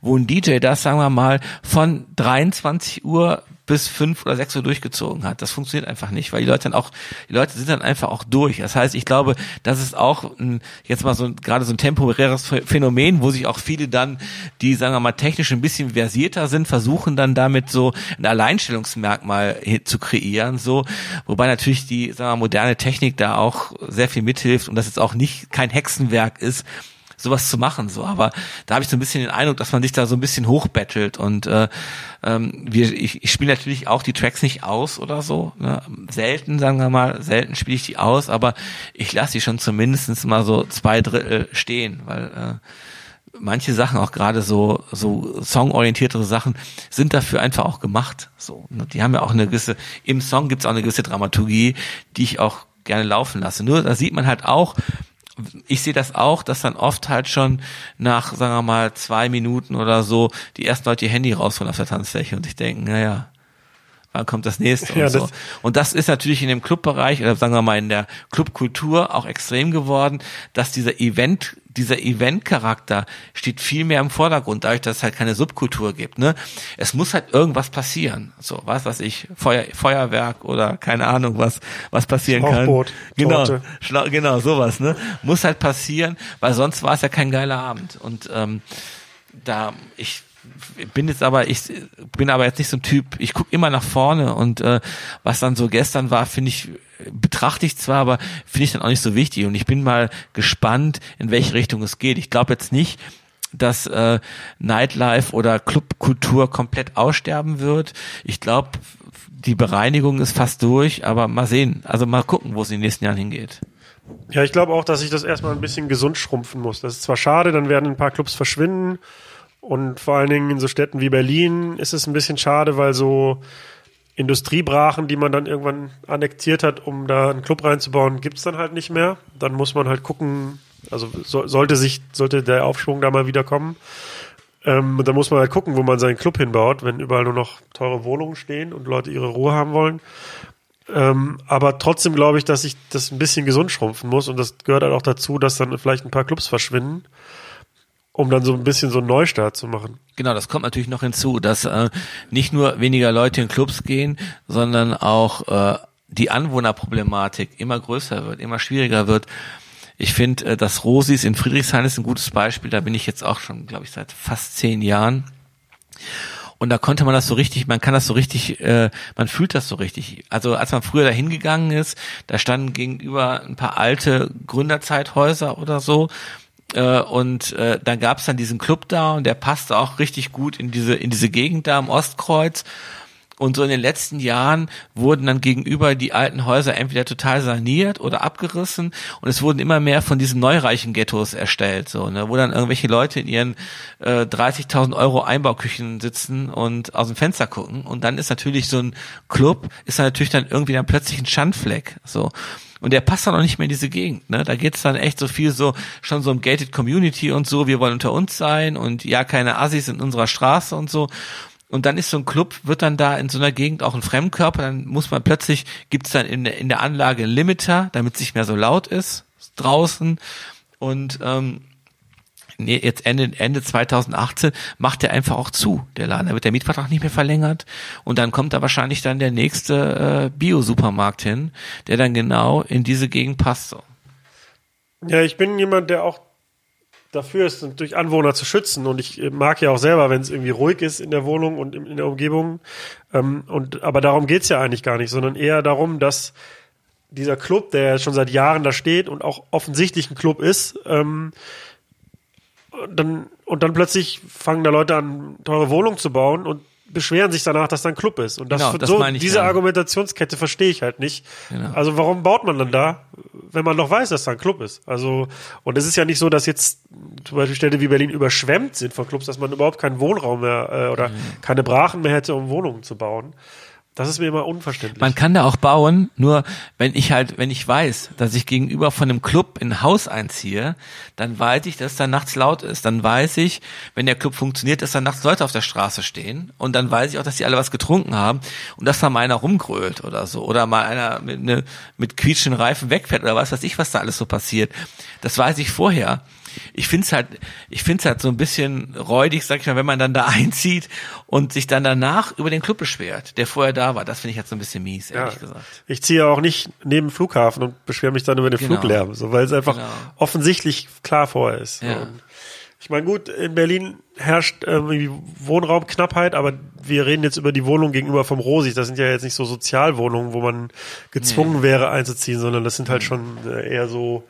wo ein DJ das, sagen wir mal, von 23 Uhr bis fünf oder sechs Uhr durchgezogen hat. Das funktioniert einfach nicht, weil die Leute dann auch, die Leute sind dann einfach auch durch. Das heißt, ich glaube, das ist auch ein, jetzt mal so gerade so ein temporäres Phänomen, wo sich auch viele dann, die sagen wir mal technisch ein bisschen versierter sind, versuchen dann damit so ein Alleinstellungsmerkmal zu kreieren, so, wobei natürlich die, sagen wir mal, moderne Technik da auch sehr viel mithilft und das jetzt auch nicht kein Hexenwerk ist, sowas zu machen so aber da habe ich so ein bisschen den Eindruck dass man sich da so ein bisschen hochbettelt und äh, ähm, wir ich, ich spiele natürlich auch die Tracks nicht aus oder so ne? selten sagen wir mal selten spiele ich die aus aber ich lasse die schon zumindestens mal so zwei Drittel stehen weil äh, manche Sachen auch gerade so so songorientiertere Sachen sind dafür einfach auch gemacht so ne? die haben ja auch eine gewisse im Song gibt's auch eine gewisse Dramaturgie die ich auch gerne laufen lasse nur da sieht man halt auch ich sehe das auch, dass dann oft halt schon nach, sagen wir mal, zwei Minuten oder so die ersten Leute ihr Handy rausholen auf der Tanzfläche und ich denke, naja, wann kommt das nächste und Ja, so. das- Und das ist natürlich in dem Clubbereich oder sagen wir mal in der Clubkultur auch extrem geworden, dass dieser Event, dieser Event-Charakter steht viel mehr im Vordergrund, dadurch, dass es halt keine Subkultur gibt. Ne? Es muss halt irgendwas passieren. So, was weiß ich, Feuer, Feuerwerk oder keine Ahnung, was, was passieren Schlauchboot, kann. Genau, Torte. Schla genau, sowas, ne? Muss halt passieren, weil sonst war es ja kein geiler Abend. Und ähm, da, ich bin jetzt aber, ich bin aber jetzt nicht so ein Typ, ich gucke immer nach vorne und äh, was dann so gestern war, finde ich, betrachte ich zwar, aber finde ich dann auch nicht so wichtig. Und ich bin mal gespannt, in welche Richtung es geht. Ich glaube jetzt nicht, dass äh, Nightlife oder Clubkultur komplett aussterben wird. Ich glaube, die Bereinigung ist fast durch, aber mal sehen. Also mal gucken, wo es in den nächsten Jahren hingeht. Ja, ich glaube auch, dass sich das erstmal ein bisschen gesund schrumpfen muss. Das ist zwar schade, dann werden ein paar Clubs verschwinden. Und vor allen Dingen in so Städten wie Berlin ist es ein bisschen schade, weil so Industriebrachen, die man dann irgendwann annektiert hat, um da einen Club reinzubauen, gibt's dann halt nicht mehr. Dann muss man halt gucken, also so, sollte sich, sollte der Aufschwung da mal wieder kommen. Ähm, dann muss man halt gucken, wo man seinen Club hinbaut, wenn überall nur noch teure Wohnungen stehen und Leute ihre Ruhe haben wollen. Ähm, aber trotzdem glaube ich, dass sich das ein bisschen gesund schrumpfen muss und das gehört halt auch dazu, dass dann vielleicht ein paar Clubs verschwinden, um dann so ein bisschen so einen Neustart zu machen. Genau, das kommt natürlich noch hinzu, dass äh, nicht nur weniger Leute in Clubs gehen, sondern auch äh, die Anwohnerproblematik immer größer wird, immer schwieriger wird. Ich finde, äh, das Rosis in Friedrichshain ist ein gutes Beispiel. Da bin ich jetzt auch schon, glaube ich, seit fast zehn Jahren. Und da konnte man das so richtig, man kann das so richtig, äh, man fühlt das so richtig. Also als man früher da hingegangen ist, da standen gegenüber ein paar alte Gründerzeithäuser oder so. Äh, und äh, dann gab es dann diesen Club da und der passte auch richtig gut in diese, in diese Gegend da am Ostkreuz. Und so in den letzten Jahren wurden dann gegenüber die alten Häuser entweder total saniert oder abgerissen und es wurden immer mehr von diesen neureichen Ghettos erstellt, so, ne, wo dann irgendwelche Leute in ihren äh, 30.000 Euro Einbauküchen sitzen und aus dem Fenster gucken und dann ist natürlich so ein Club, ist dann natürlich dann irgendwie dann plötzlich ein Schandfleck, so. Und der passt dann auch nicht mehr in diese Gegend. Ne? Da geht's dann echt so viel so, schon so um Gated Community und so, wir wollen unter uns sein und ja, keine Assis in unserer Straße und so. Und dann ist so ein Club, wird dann da in so einer Gegend auch ein Fremdkörper, dann muss man plötzlich, gibt's dann in der, in der Anlage einen Limiter, damit es nicht mehr so laut ist draußen. Und ähm, nee, jetzt Ende, Ende 2018 macht er einfach auch zu, der Laden. Da wird der Mietvertrag nicht mehr verlängert und dann kommt da wahrscheinlich dann der nächste äh, Bio-Supermarkt hin, der dann genau in diese Gegend passt. So. Ja, ich bin jemand, der auch dafür ist, durch Anwohner zu schützen. Und ich mag ja auch selber, wenn es irgendwie ruhig ist in der Wohnung und in, der Umgebung. Ähm, und, aber darum geht's ja eigentlich gar nicht, sondern eher darum, dass dieser Club, der schon seit Jahren da steht und auch offensichtlich ein Club ist, ähm, dann, und dann plötzlich fangen da Leute an, teure Wohnungen zu bauen und beschweren sich danach, dass da ein Club ist. Und das, Genau, das so, diese ja. Argumentationskette verstehe ich halt nicht. Genau. Also warum baut man dann da, wenn man doch weiß, dass da ein Club ist? Also, und es ist ja nicht so, dass jetzt zum Beispiel Städte wie Berlin überschwemmt sind von Clubs, dass man überhaupt keinen Wohnraum mehr äh, oder Mhm. keine Brachen mehr hätte, um Wohnungen zu bauen. Das ist mir immer unverständlich. Man kann da auch bauen, nur wenn ich halt, wenn ich weiß, dass ich gegenüber von einem Club in ein Haus einziehe, dann weiß ich, dass da nachts laut ist. Dann weiß ich, wenn der Club funktioniert, dass da nachts Leute auf der Straße stehen. Und dann weiß ich auch, dass die alle was getrunken haben und dass da mal einer rumgrölt oder so. Oder mal einer mit, ne, mit quietschenden Reifen wegfährt oder was weiß ich, was da alles so passiert. Das weiß ich vorher. Ich find's halt, ich find's halt so ein bisschen räudig, sag ich mal, wenn man dann da einzieht und sich dann danach über den Club beschwert, der vorher da war. Das finde ich halt so ein bisschen mies, ehrlich gesagt. Ich ziehe ja auch nicht neben Flughafen und beschwere mich dann über den Genau. Fluglärm, so, weil es einfach Genau. offensichtlich klar vorher ist. Ja. Ich meine, gut, in Berlin herrscht ähm, irgendwie Wohnraumknappheit, aber wir reden jetzt über die Wohnung gegenüber vom Rosig. Das sind ja jetzt nicht so Sozialwohnungen, wo man gezwungen wäre einzuziehen, sondern das sind halt schon äh, eher so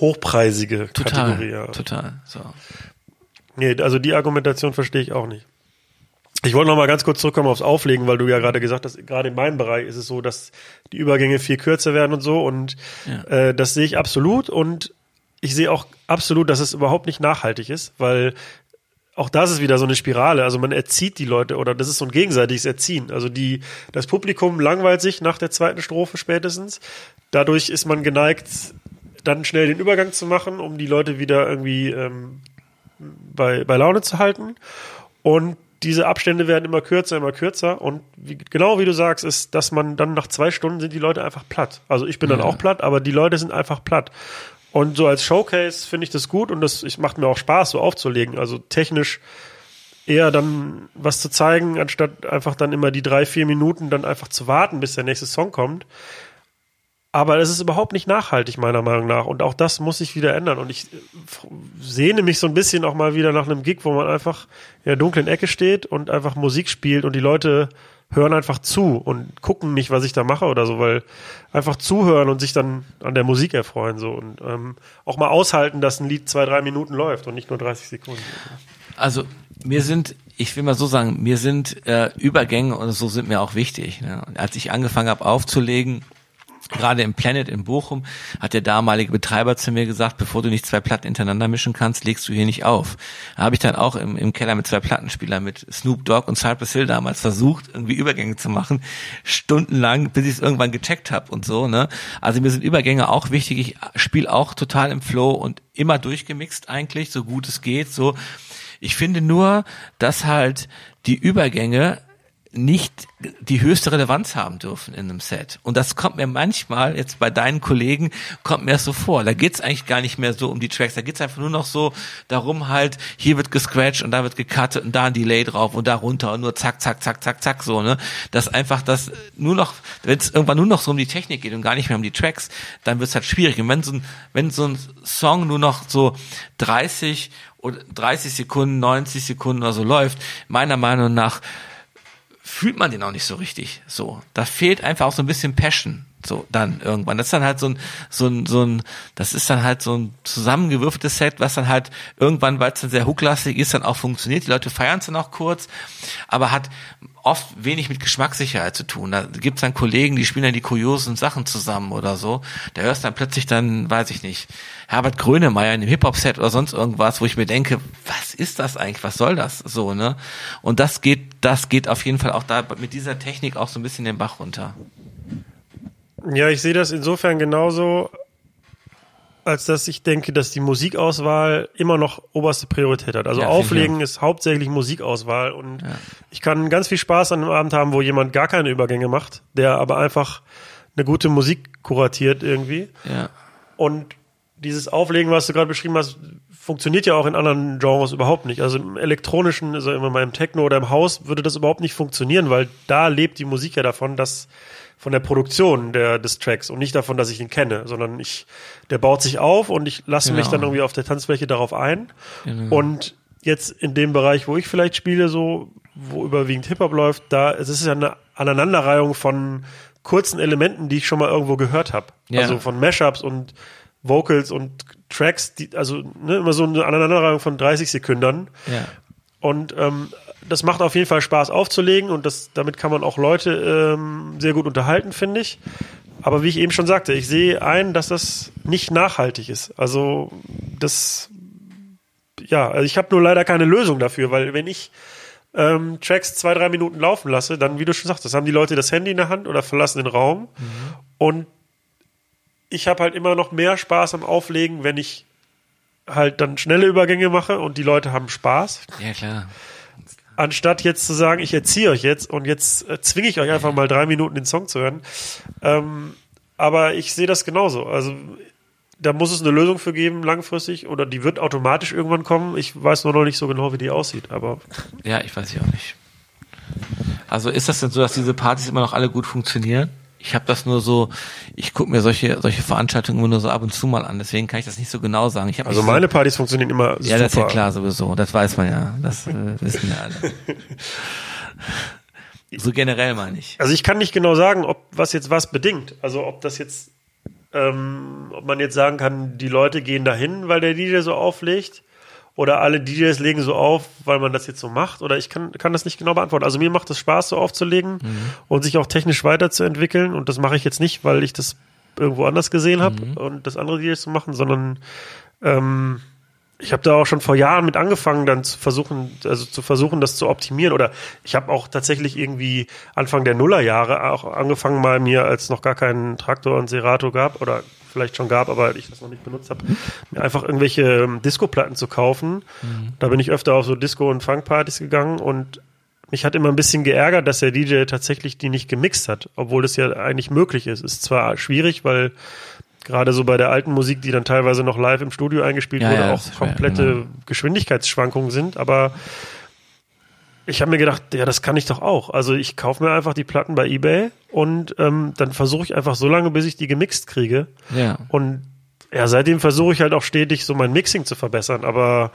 hochpreisige Total, Kategorie. Ja. total. So. Nee, also die Argumentation verstehe ich auch nicht. Ich wollte noch mal ganz kurz zurückkommen aufs Auflegen, weil du ja gerade gesagt hast, gerade in meinem Bereich ist es so, dass die Übergänge viel kürzer werden und so und äh, das sehe ich absolut und ich sehe auch absolut, dass es überhaupt nicht nachhaltig ist, weil auch das ist wieder so eine Spirale. Also man erzieht die Leute oder das ist so ein gegenseitiges Erziehen. Also die, das Publikum langweilt sich nach der zweiten Strophe spätestens. Dadurch ist man geneigt, dann schnell den Übergang zu machen, um die Leute wieder irgendwie ähm, bei, bei Laune zu halten. Und diese Abstände werden immer kürzer, immer kürzer. Und wie, genau wie du sagst, ist, dass man dann nach zwei Stunden sind die Leute einfach platt. Also ich bin dann Ja. auch platt, aber die Leute sind einfach platt. Und so als Showcase finde ich das gut und das ich, macht mir auch Spaß, so aufzulegen. Also technisch eher dann was zu zeigen, anstatt einfach dann immer die drei, vier Minuten dann einfach zu warten, bis der nächste Song kommt. Aber es ist überhaupt nicht nachhaltig, meiner Meinung nach. Und auch das muss sich wieder ändern. Und ich äh, sehne mich so ein bisschen auch mal wieder nach einem Gig, wo man einfach in der dunklen Ecke steht und einfach Musik spielt und die Leute hören einfach zu und gucken nicht, was ich da mache oder so, weil einfach zuhören und sich dann an der Musik erfreuen so und ähm, auch mal aushalten, dass ein Lied zwei, drei Minuten läuft und nicht nur 30 Sekunden. Also mir sind, ich will mal so sagen, mir sind äh, Übergänge und so sind mir auch wichtig. Ne? Als ich angefangen habe aufzulegen, gerade im Planet in Bochum, hat der damalige Betreiber zu mir gesagt, bevor du nicht zwei Platten hintereinander mischen kannst, legst du hier nicht auf. Da habe ich dann auch im, im Keller mit zwei Plattenspielern, mit Snoop Dogg und Cypress Hill damals versucht, irgendwie Übergänge zu machen, stundenlang, bis ich es irgendwann gecheckt habe und so. Ne? Also mir sind Übergänge auch wichtig. Ich spiele auch total im Flow und immer durchgemixt eigentlich, so gut es geht. So, ich finde nur, dass halt die Übergänge nicht die höchste Relevanz haben dürfen in einem Set. Und das kommt mir manchmal, jetzt bei deinen Kollegen, kommt mir das so vor. Da geht's eigentlich gar nicht mehr so um die Tracks, da geht's einfach nur noch so darum halt, hier wird gescratcht und da wird gecuttet und da ein Delay drauf und da runter und nur zack, zack, zack, zack, zack, so, ne? Dass einfach das nur noch, wenn es irgendwann nur noch so um die Technik geht und gar nicht mehr um die Tracks, dann wird's halt schwierig. Und wenn so ein, wenn so ein Song nur noch so 30 oder 30 Sekunden, 90 Sekunden oder so läuft, meiner Meinung nach fühlt man den auch nicht so richtig. So, da fehlt einfach auch so ein bisschen Passion. So, dann irgendwann. Das ist dann halt so ein, so ein, so ein, das ist dann halt so ein zusammengewürfeltes Set, was dann halt irgendwann, weil es dann sehr hooklastig ist, dann auch funktioniert. Die Leute feiern es dann auch kurz, aber hat oft wenig mit Geschmackssicherheit zu tun. Da gibt's dann Kollegen, die spielen dann die kuriosen Sachen zusammen oder so. Da hörst dann plötzlich dann, weiß ich nicht, Herbert Grönemeyer in einem Hip-Hop-Set oder sonst irgendwas, wo ich mir denke, was ist das eigentlich? Was soll das? So, ne? Und das geht, das geht auf jeden Fall auch da mit dieser Technik auch so ein bisschen den Bach runter. Ja, ich sehe das insofern genauso, als dass ich denke, dass die Musikauswahl immer noch oberste Priorität hat. Also Ja, Auflegen ist hauptsächlich Musikauswahl und ich kann ganz viel Spaß an einem Abend haben, wo jemand gar keine Übergänge macht, der aber einfach eine gute Musik kuratiert irgendwie. Ja. Und dieses Auflegen, was du gerade beschrieben hast, funktioniert ja auch in anderen Genres überhaupt nicht. Also im elektronischen, also immer mal im Techno oder im Haus würde das überhaupt nicht funktionieren, weil da lebt die Musik ja davon, dass von der Produktion der, des Tracks und nicht davon, dass ich ihn kenne, sondern ich, der baut sich auf und ich lasse mich Genau. dann irgendwie auf der Tanzfläche darauf ein. Genau. Und jetzt in dem Bereich, wo ich vielleicht spiele, so, wo überwiegend Hip-Hop läuft, da, es ist ja eine Aneinanderreihung von kurzen Elementen, die ich schon mal irgendwo gehört habe. Ja. Also von Mashups und Vocals und Tracks, die, also ne, immer so eine Aneinanderreihung von 30 Sekunden. Ja. Und ähm, das macht auf jeden Fall Spaß aufzulegen und das, damit kann man auch Leute ähm, sehr gut unterhalten, finde ich. Aber wie ich eben schon sagte, ich sehe ein, dass das nicht nachhaltig ist. Also das, ja, also ich habe nur leider keine Lösung dafür, weil wenn ich ähm, Tracks zwei, drei Minuten laufen lasse, dann, wie du schon sagst, das haben die Leute das Handy in der Hand oder verlassen den Raum. Und ich habe halt immer noch mehr Spaß am Auflegen, wenn ich halt dann schnelle Übergänge mache und die Leute haben Spaß, Ja, klar. Anstatt jetzt zu sagen, ich erziehe euch jetzt und jetzt äh, zwinge ich euch einfach mal drei Minuten den Song zu hören. Ähm, aber ich sehe das genauso. Also da muss es eine Lösung für geben, langfristig, oder die wird automatisch irgendwann kommen. Ich weiß nur noch nicht so genau, wie die aussieht, aber Ja, ich weiß ja auch nicht. Also ist das denn so, dass diese Partys immer noch alle gut funktionieren? Ich habe das nur so, ich gucke mir solche solche Veranstaltungen immer nur so ab und zu mal an, deswegen kann ich das nicht so genau sagen. Ich hab also nicht so- meine Partys funktionieren immer super. Ja, das ist ja klar sowieso. Das weiß man ja. Das äh, wissen ja alle. So generell meine ich. Also ich kann nicht genau sagen, ob was jetzt was bedingt. Also ob das jetzt, ähm, ob man jetzt sagen kann, die Leute gehen dahin, weil der DJ so auflegt, oder alle DJs legen so auf, weil man das jetzt so macht, oder ich kann, kann das nicht genau beantworten. Also mir macht es Spaß, so aufzulegen und sich auch technisch weiterzuentwickeln. Und das mache ich jetzt nicht, weil ich das irgendwo anders gesehen habe und das andere DJs zu machen, sondern ähm, ich habe da auch schon vor Jahren mit angefangen, dann zu versuchen, also zu versuchen, das zu optimieren. Oder ich habe auch tatsächlich irgendwie Anfang der Nullerjahre auch angefangen, mal mir, als noch gar keinen Traktor und Serato gab oder vielleicht schon gab, aber ich das noch nicht benutzt habe, mir einfach irgendwelche ähm, Disco-Platten zu kaufen. Da bin ich öfter auf so Disco- und Funkpartys gegangen und mich hat immer ein bisschen geärgert, dass der DJ tatsächlich die nicht gemixt hat, obwohl das ja eigentlich möglich ist. Ist zwar schwierig, weil gerade so bei der alten Musik, die dann teilweise noch live im Studio eingespielt Ja, wurde, ja, auch ist schwer, komplette genau. Geschwindigkeitsschwankungen sind, aber ich habe mir gedacht, ja, das kann ich doch auch. Also ich kaufe mir einfach die Platten bei eBay und ähm, dann versuche ich einfach so lange, bis ich die gemixt kriege. Ja. Und ja, seitdem versuche ich halt auch stetig so mein Mixing zu verbessern, aber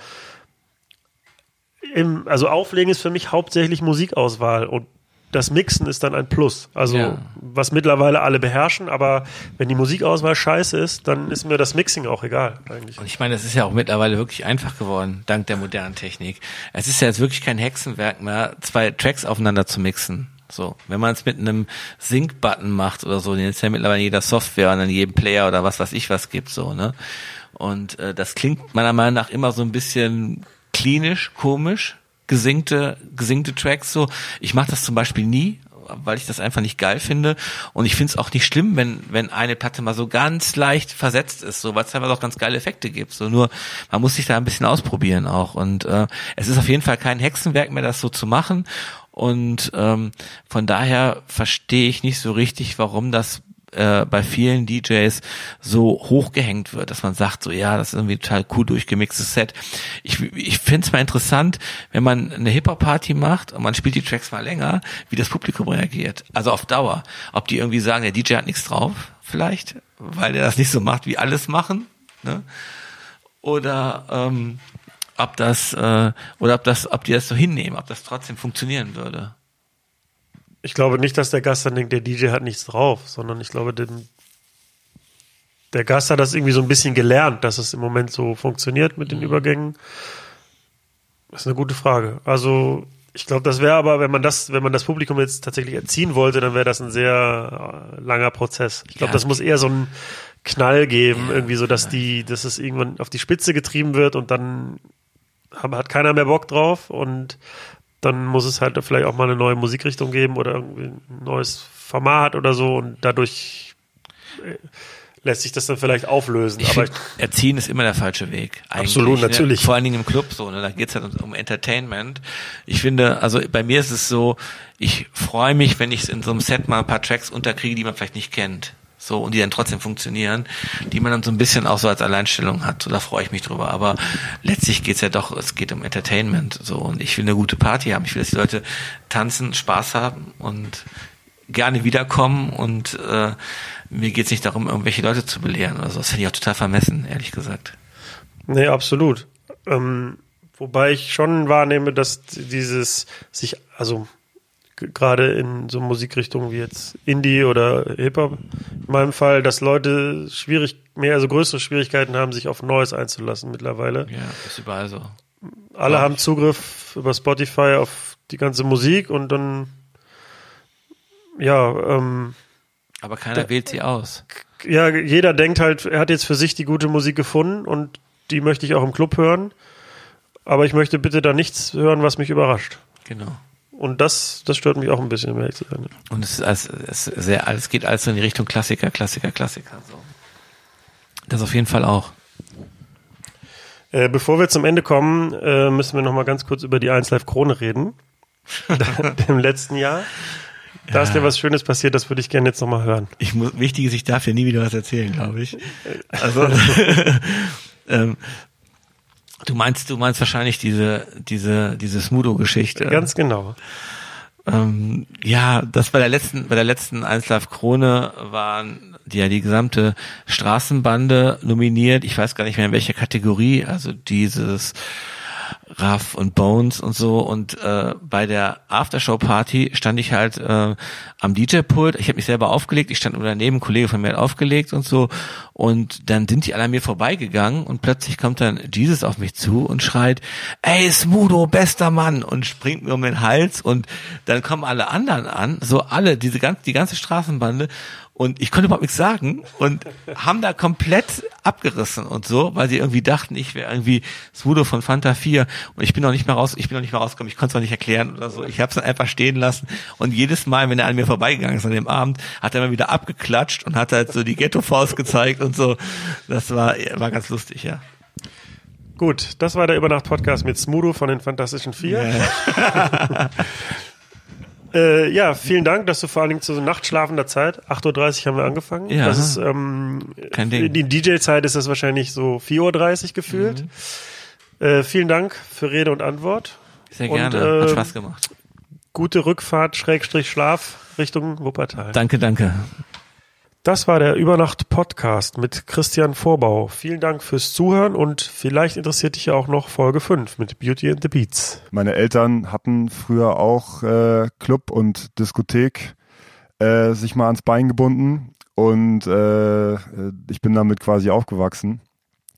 im, also Auflegen ist für mich hauptsächlich Musikauswahl und das Mixen ist dann ein Plus. Also Ja. was mittlerweile alle beherrschen, aber wenn die Musikauswahl scheiße ist, dann ist mir das Mixing auch egal eigentlich. Und ich meine, es ist ja auch mittlerweile wirklich einfach geworden, dank der modernen Technik. Es ist ja jetzt wirklich kein Hexenwerk mehr, zwei Tracks aufeinander zu mixen. So, wenn man es mit einem Sync-Button macht oder so, den ist ja mittlerweile in jeder Software und in jedem Player oder was weiß ich was gibt, so, ne? Und äh, das klingt meiner Meinung nach immer so ein bisschen klinisch, komisch, gesingte, gesingte Tracks so. Ich mache das zum Beispiel nie, weil ich das einfach nicht geil finde. Und ich finde es auch nicht schlimm, wenn, wenn eine Platte mal so ganz leicht versetzt ist, so weil es teilweise auch ganz geile Effekte gibt. So nur, man muss sich da ein bisschen ausprobieren auch. Und äh, es ist auf jeden Fall kein Hexenwerk mehr, das so zu machen. Und ähm, von daher verstehe ich nicht so richtig, warum das äh, bei vielen DJs so hochgehängt wird, dass man sagt, so ja, das ist irgendwie total cool durchgemixtes Set. Ich, ich finde es mal interessant, wenn man eine Hip-Hop-Party macht und man spielt die Tracks mal länger, wie das Publikum reagiert. Also auf Dauer. Ob die irgendwie sagen, der DJ hat nichts drauf, vielleicht, weil der das nicht so macht, wie alles machen. Ne? Oder ähm, ob das, äh, oder ob das, ob die das so hinnehmen, ob das trotzdem funktionieren würde. Ich glaube nicht, dass der Gast dann denkt, der DJ hat nichts drauf, sondern ich glaube, den, der Gast hat das irgendwie so ein bisschen gelernt, dass es im Moment so funktioniert mit den Übergängen. Das ist eine gute Frage. Also ich glaube, das wäre aber, wenn man das, wenn man das Publikum jetzt tatsächlich erziehen wollte, dann wäre das ein sehr äh, langer Prozess. Ich glaube, Ja. das muss eher so einen Knall geben, irgendwie so, dass die, dass es irgendwann auf die Spitze getrieben wird und dann hat keiner mehr Bock drauf und dann muss es halt vielleicht auch mal eine neue Musikrichtung geben oder irgendwie ein neues Format oder so und dadurch äh, lässt sich das dann vielleicht auflösen. Ich aber find, Erziehen ist immer der falsche Weg. Absolut, ne? natürlich. Vor allen Dingen im Club so, ne? da geht's halt um, um Entertainment. Ich finde, also bei mir ist es so, ich freue mich, wenn ich in so einem Set mal ein paar Tracks unterkriege, die man vielleicht nicht kennt. So, und die dann trotzdem funktionieren, die man dann so ein bisschen auch so als Alleinstellung hat. So, da freue ich mich drüber. Aber letztlich geht's ja doch, es geht um Entertainment. So, und ich will eine gute Party haben. Ich will, dass die Leute tanzen, Spaß haben und gerne wiederkommen und äh, mir geht's nicht darum, irgendwelche Leute zu belehren oder so. Das finde ich auch total vermessen, ehrlich gesagt. Nee, absolut. Ähm, wobei ich schon wahrnehme, dass dieses sich, also gerade in so Musikrichtungen wie jetzt Indie oder Hip-Hop, in meinem Fall, dass Leute schwierig, mehr, also größere Schwierigkeiten haben, sich auf Neues einzulassen mittlerweile. Ja, ist überall so. Alle Ja. haben Zugriff über Spotify auf die ganze Musik und dann, ja, ähm, Aber keiner wählt sie aus. ja, jeder denkt halt, er hat jetzt für sich die gute Musik gefunden und die möchte ich auch im Club hören. Aber ich möchte bitte da nichts hören, was mich überrascht. Genau. Und das, das stört mich auch ein bisschen, um ehrlich zu sein. Und es ist, als, es ist sehr, es geht alles in die Richtung Klassiker, Klassiker, Klassiker. So. Das auf jeden Fall auch. Äh, bevor wir zum Ende kommen, äh, müssen wir noch mal ganz kurz über die 1 Live Krone reden. Im letzten Jahr. Da ist dir was Schönes passiert, das würde ich gerne jetzt noch mal hören. Ich muss, wichtig ist, ich darf ja nie wieder was erzählen, glaube ich. Also, ähm, du meinst, du meinst wahrscheinlich diese, diese, diese Smudo-Geschichte. Ganz genau. Ähm, ja, das bei der letzten, bei der letzten 1 Live Krone waren die, ja die gesamte Straßenbande nominiert. Ich weiß gar nicht mehr in welcher Kategorie. Also dieses Raff und Bones und so. Und äh, bei der Aftershow-Party stand ich halt äh, am DJ-Pult. Ich habe mich selber aufgelegt. Ich stand daneben, ein Kollege von mir hat aufgelegt und so. Und dann sind die alle an mir vorbeigegangen und plötzlich kommt dann Jesus auf mich zu und schreit, ey Smudo, bester Mann und springt mir um den Hals und dann kommen alle anderen an, so alle, diese ganze, die ganze Straßenbande und ich konnte überhaupt nichts sagen und haben da komplett abgerissen und so, weil sie irgendwie dachten, ich wäre irgendwie Smudo von Fanta 4 und ich bin noch nicht mehr raus, ich bin noch nicht mehr rausgekommen, ich konnte es auch nicht erklären oder so. Ich habe es dann einfach stehen lassen und jedes Mal, wenn er an mir vorbeigegangen ist an dem Abend, hat er immer wieder abgeklatscht und hat halt so die Ghetto-Faust gezeigt und so. Das war, war ganz lustig, ja. Gut, das war der Übernacht-Podcast mit Smudo von den Fantastischen Vier. Äh, ja, vielen Dank, dass du vor allen Dingen zu so nachtschlafender Zeit, 8.30 Uhr haben wir angefangen. Ja. Das ist, ähm, Kein Ding. In die DJ-Zeit ist das wahrscheinlich so 4.30 Uhr gefühlt. Mhm. Äh, vielen Dank für Rede und Antwort. Sehr Und, gerne, äh, hat Spaß gemacht. Gute Rückfahrt, Schrägstrich Schlaf Richtung Wuppertal. Danke, danke. Das war der Übernacht-Podcast mit Christian Vorbau. Vielen Dank fürs Zuhören und vielleicht interessiert dich ja auch noch Folge 5 mit Beauty and the Beats. Meine Eltern hatten früher auch äh, Club und Diskothek äh, sich mal ans Bein gebunden und äh, äh, ich bin damit quasi aufgewachsen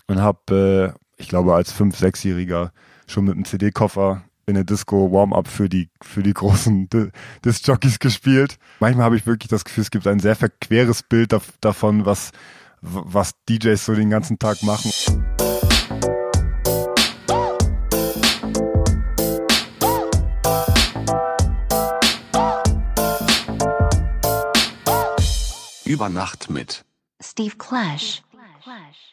und habe, äh, ich glaube, als fünf, sechsjähriger schon mit einem CD-Koffer in der Disco Warm-up für die für die großen Di- Disc-Jockeys gespielt. Manchmal habe ich wirklich das Gefühl, es gibt ein sehr verqueres Bild dav- davon, was was DJs so den ganzen Tag machen. Über Nacht mit. Steve Clash. Clash.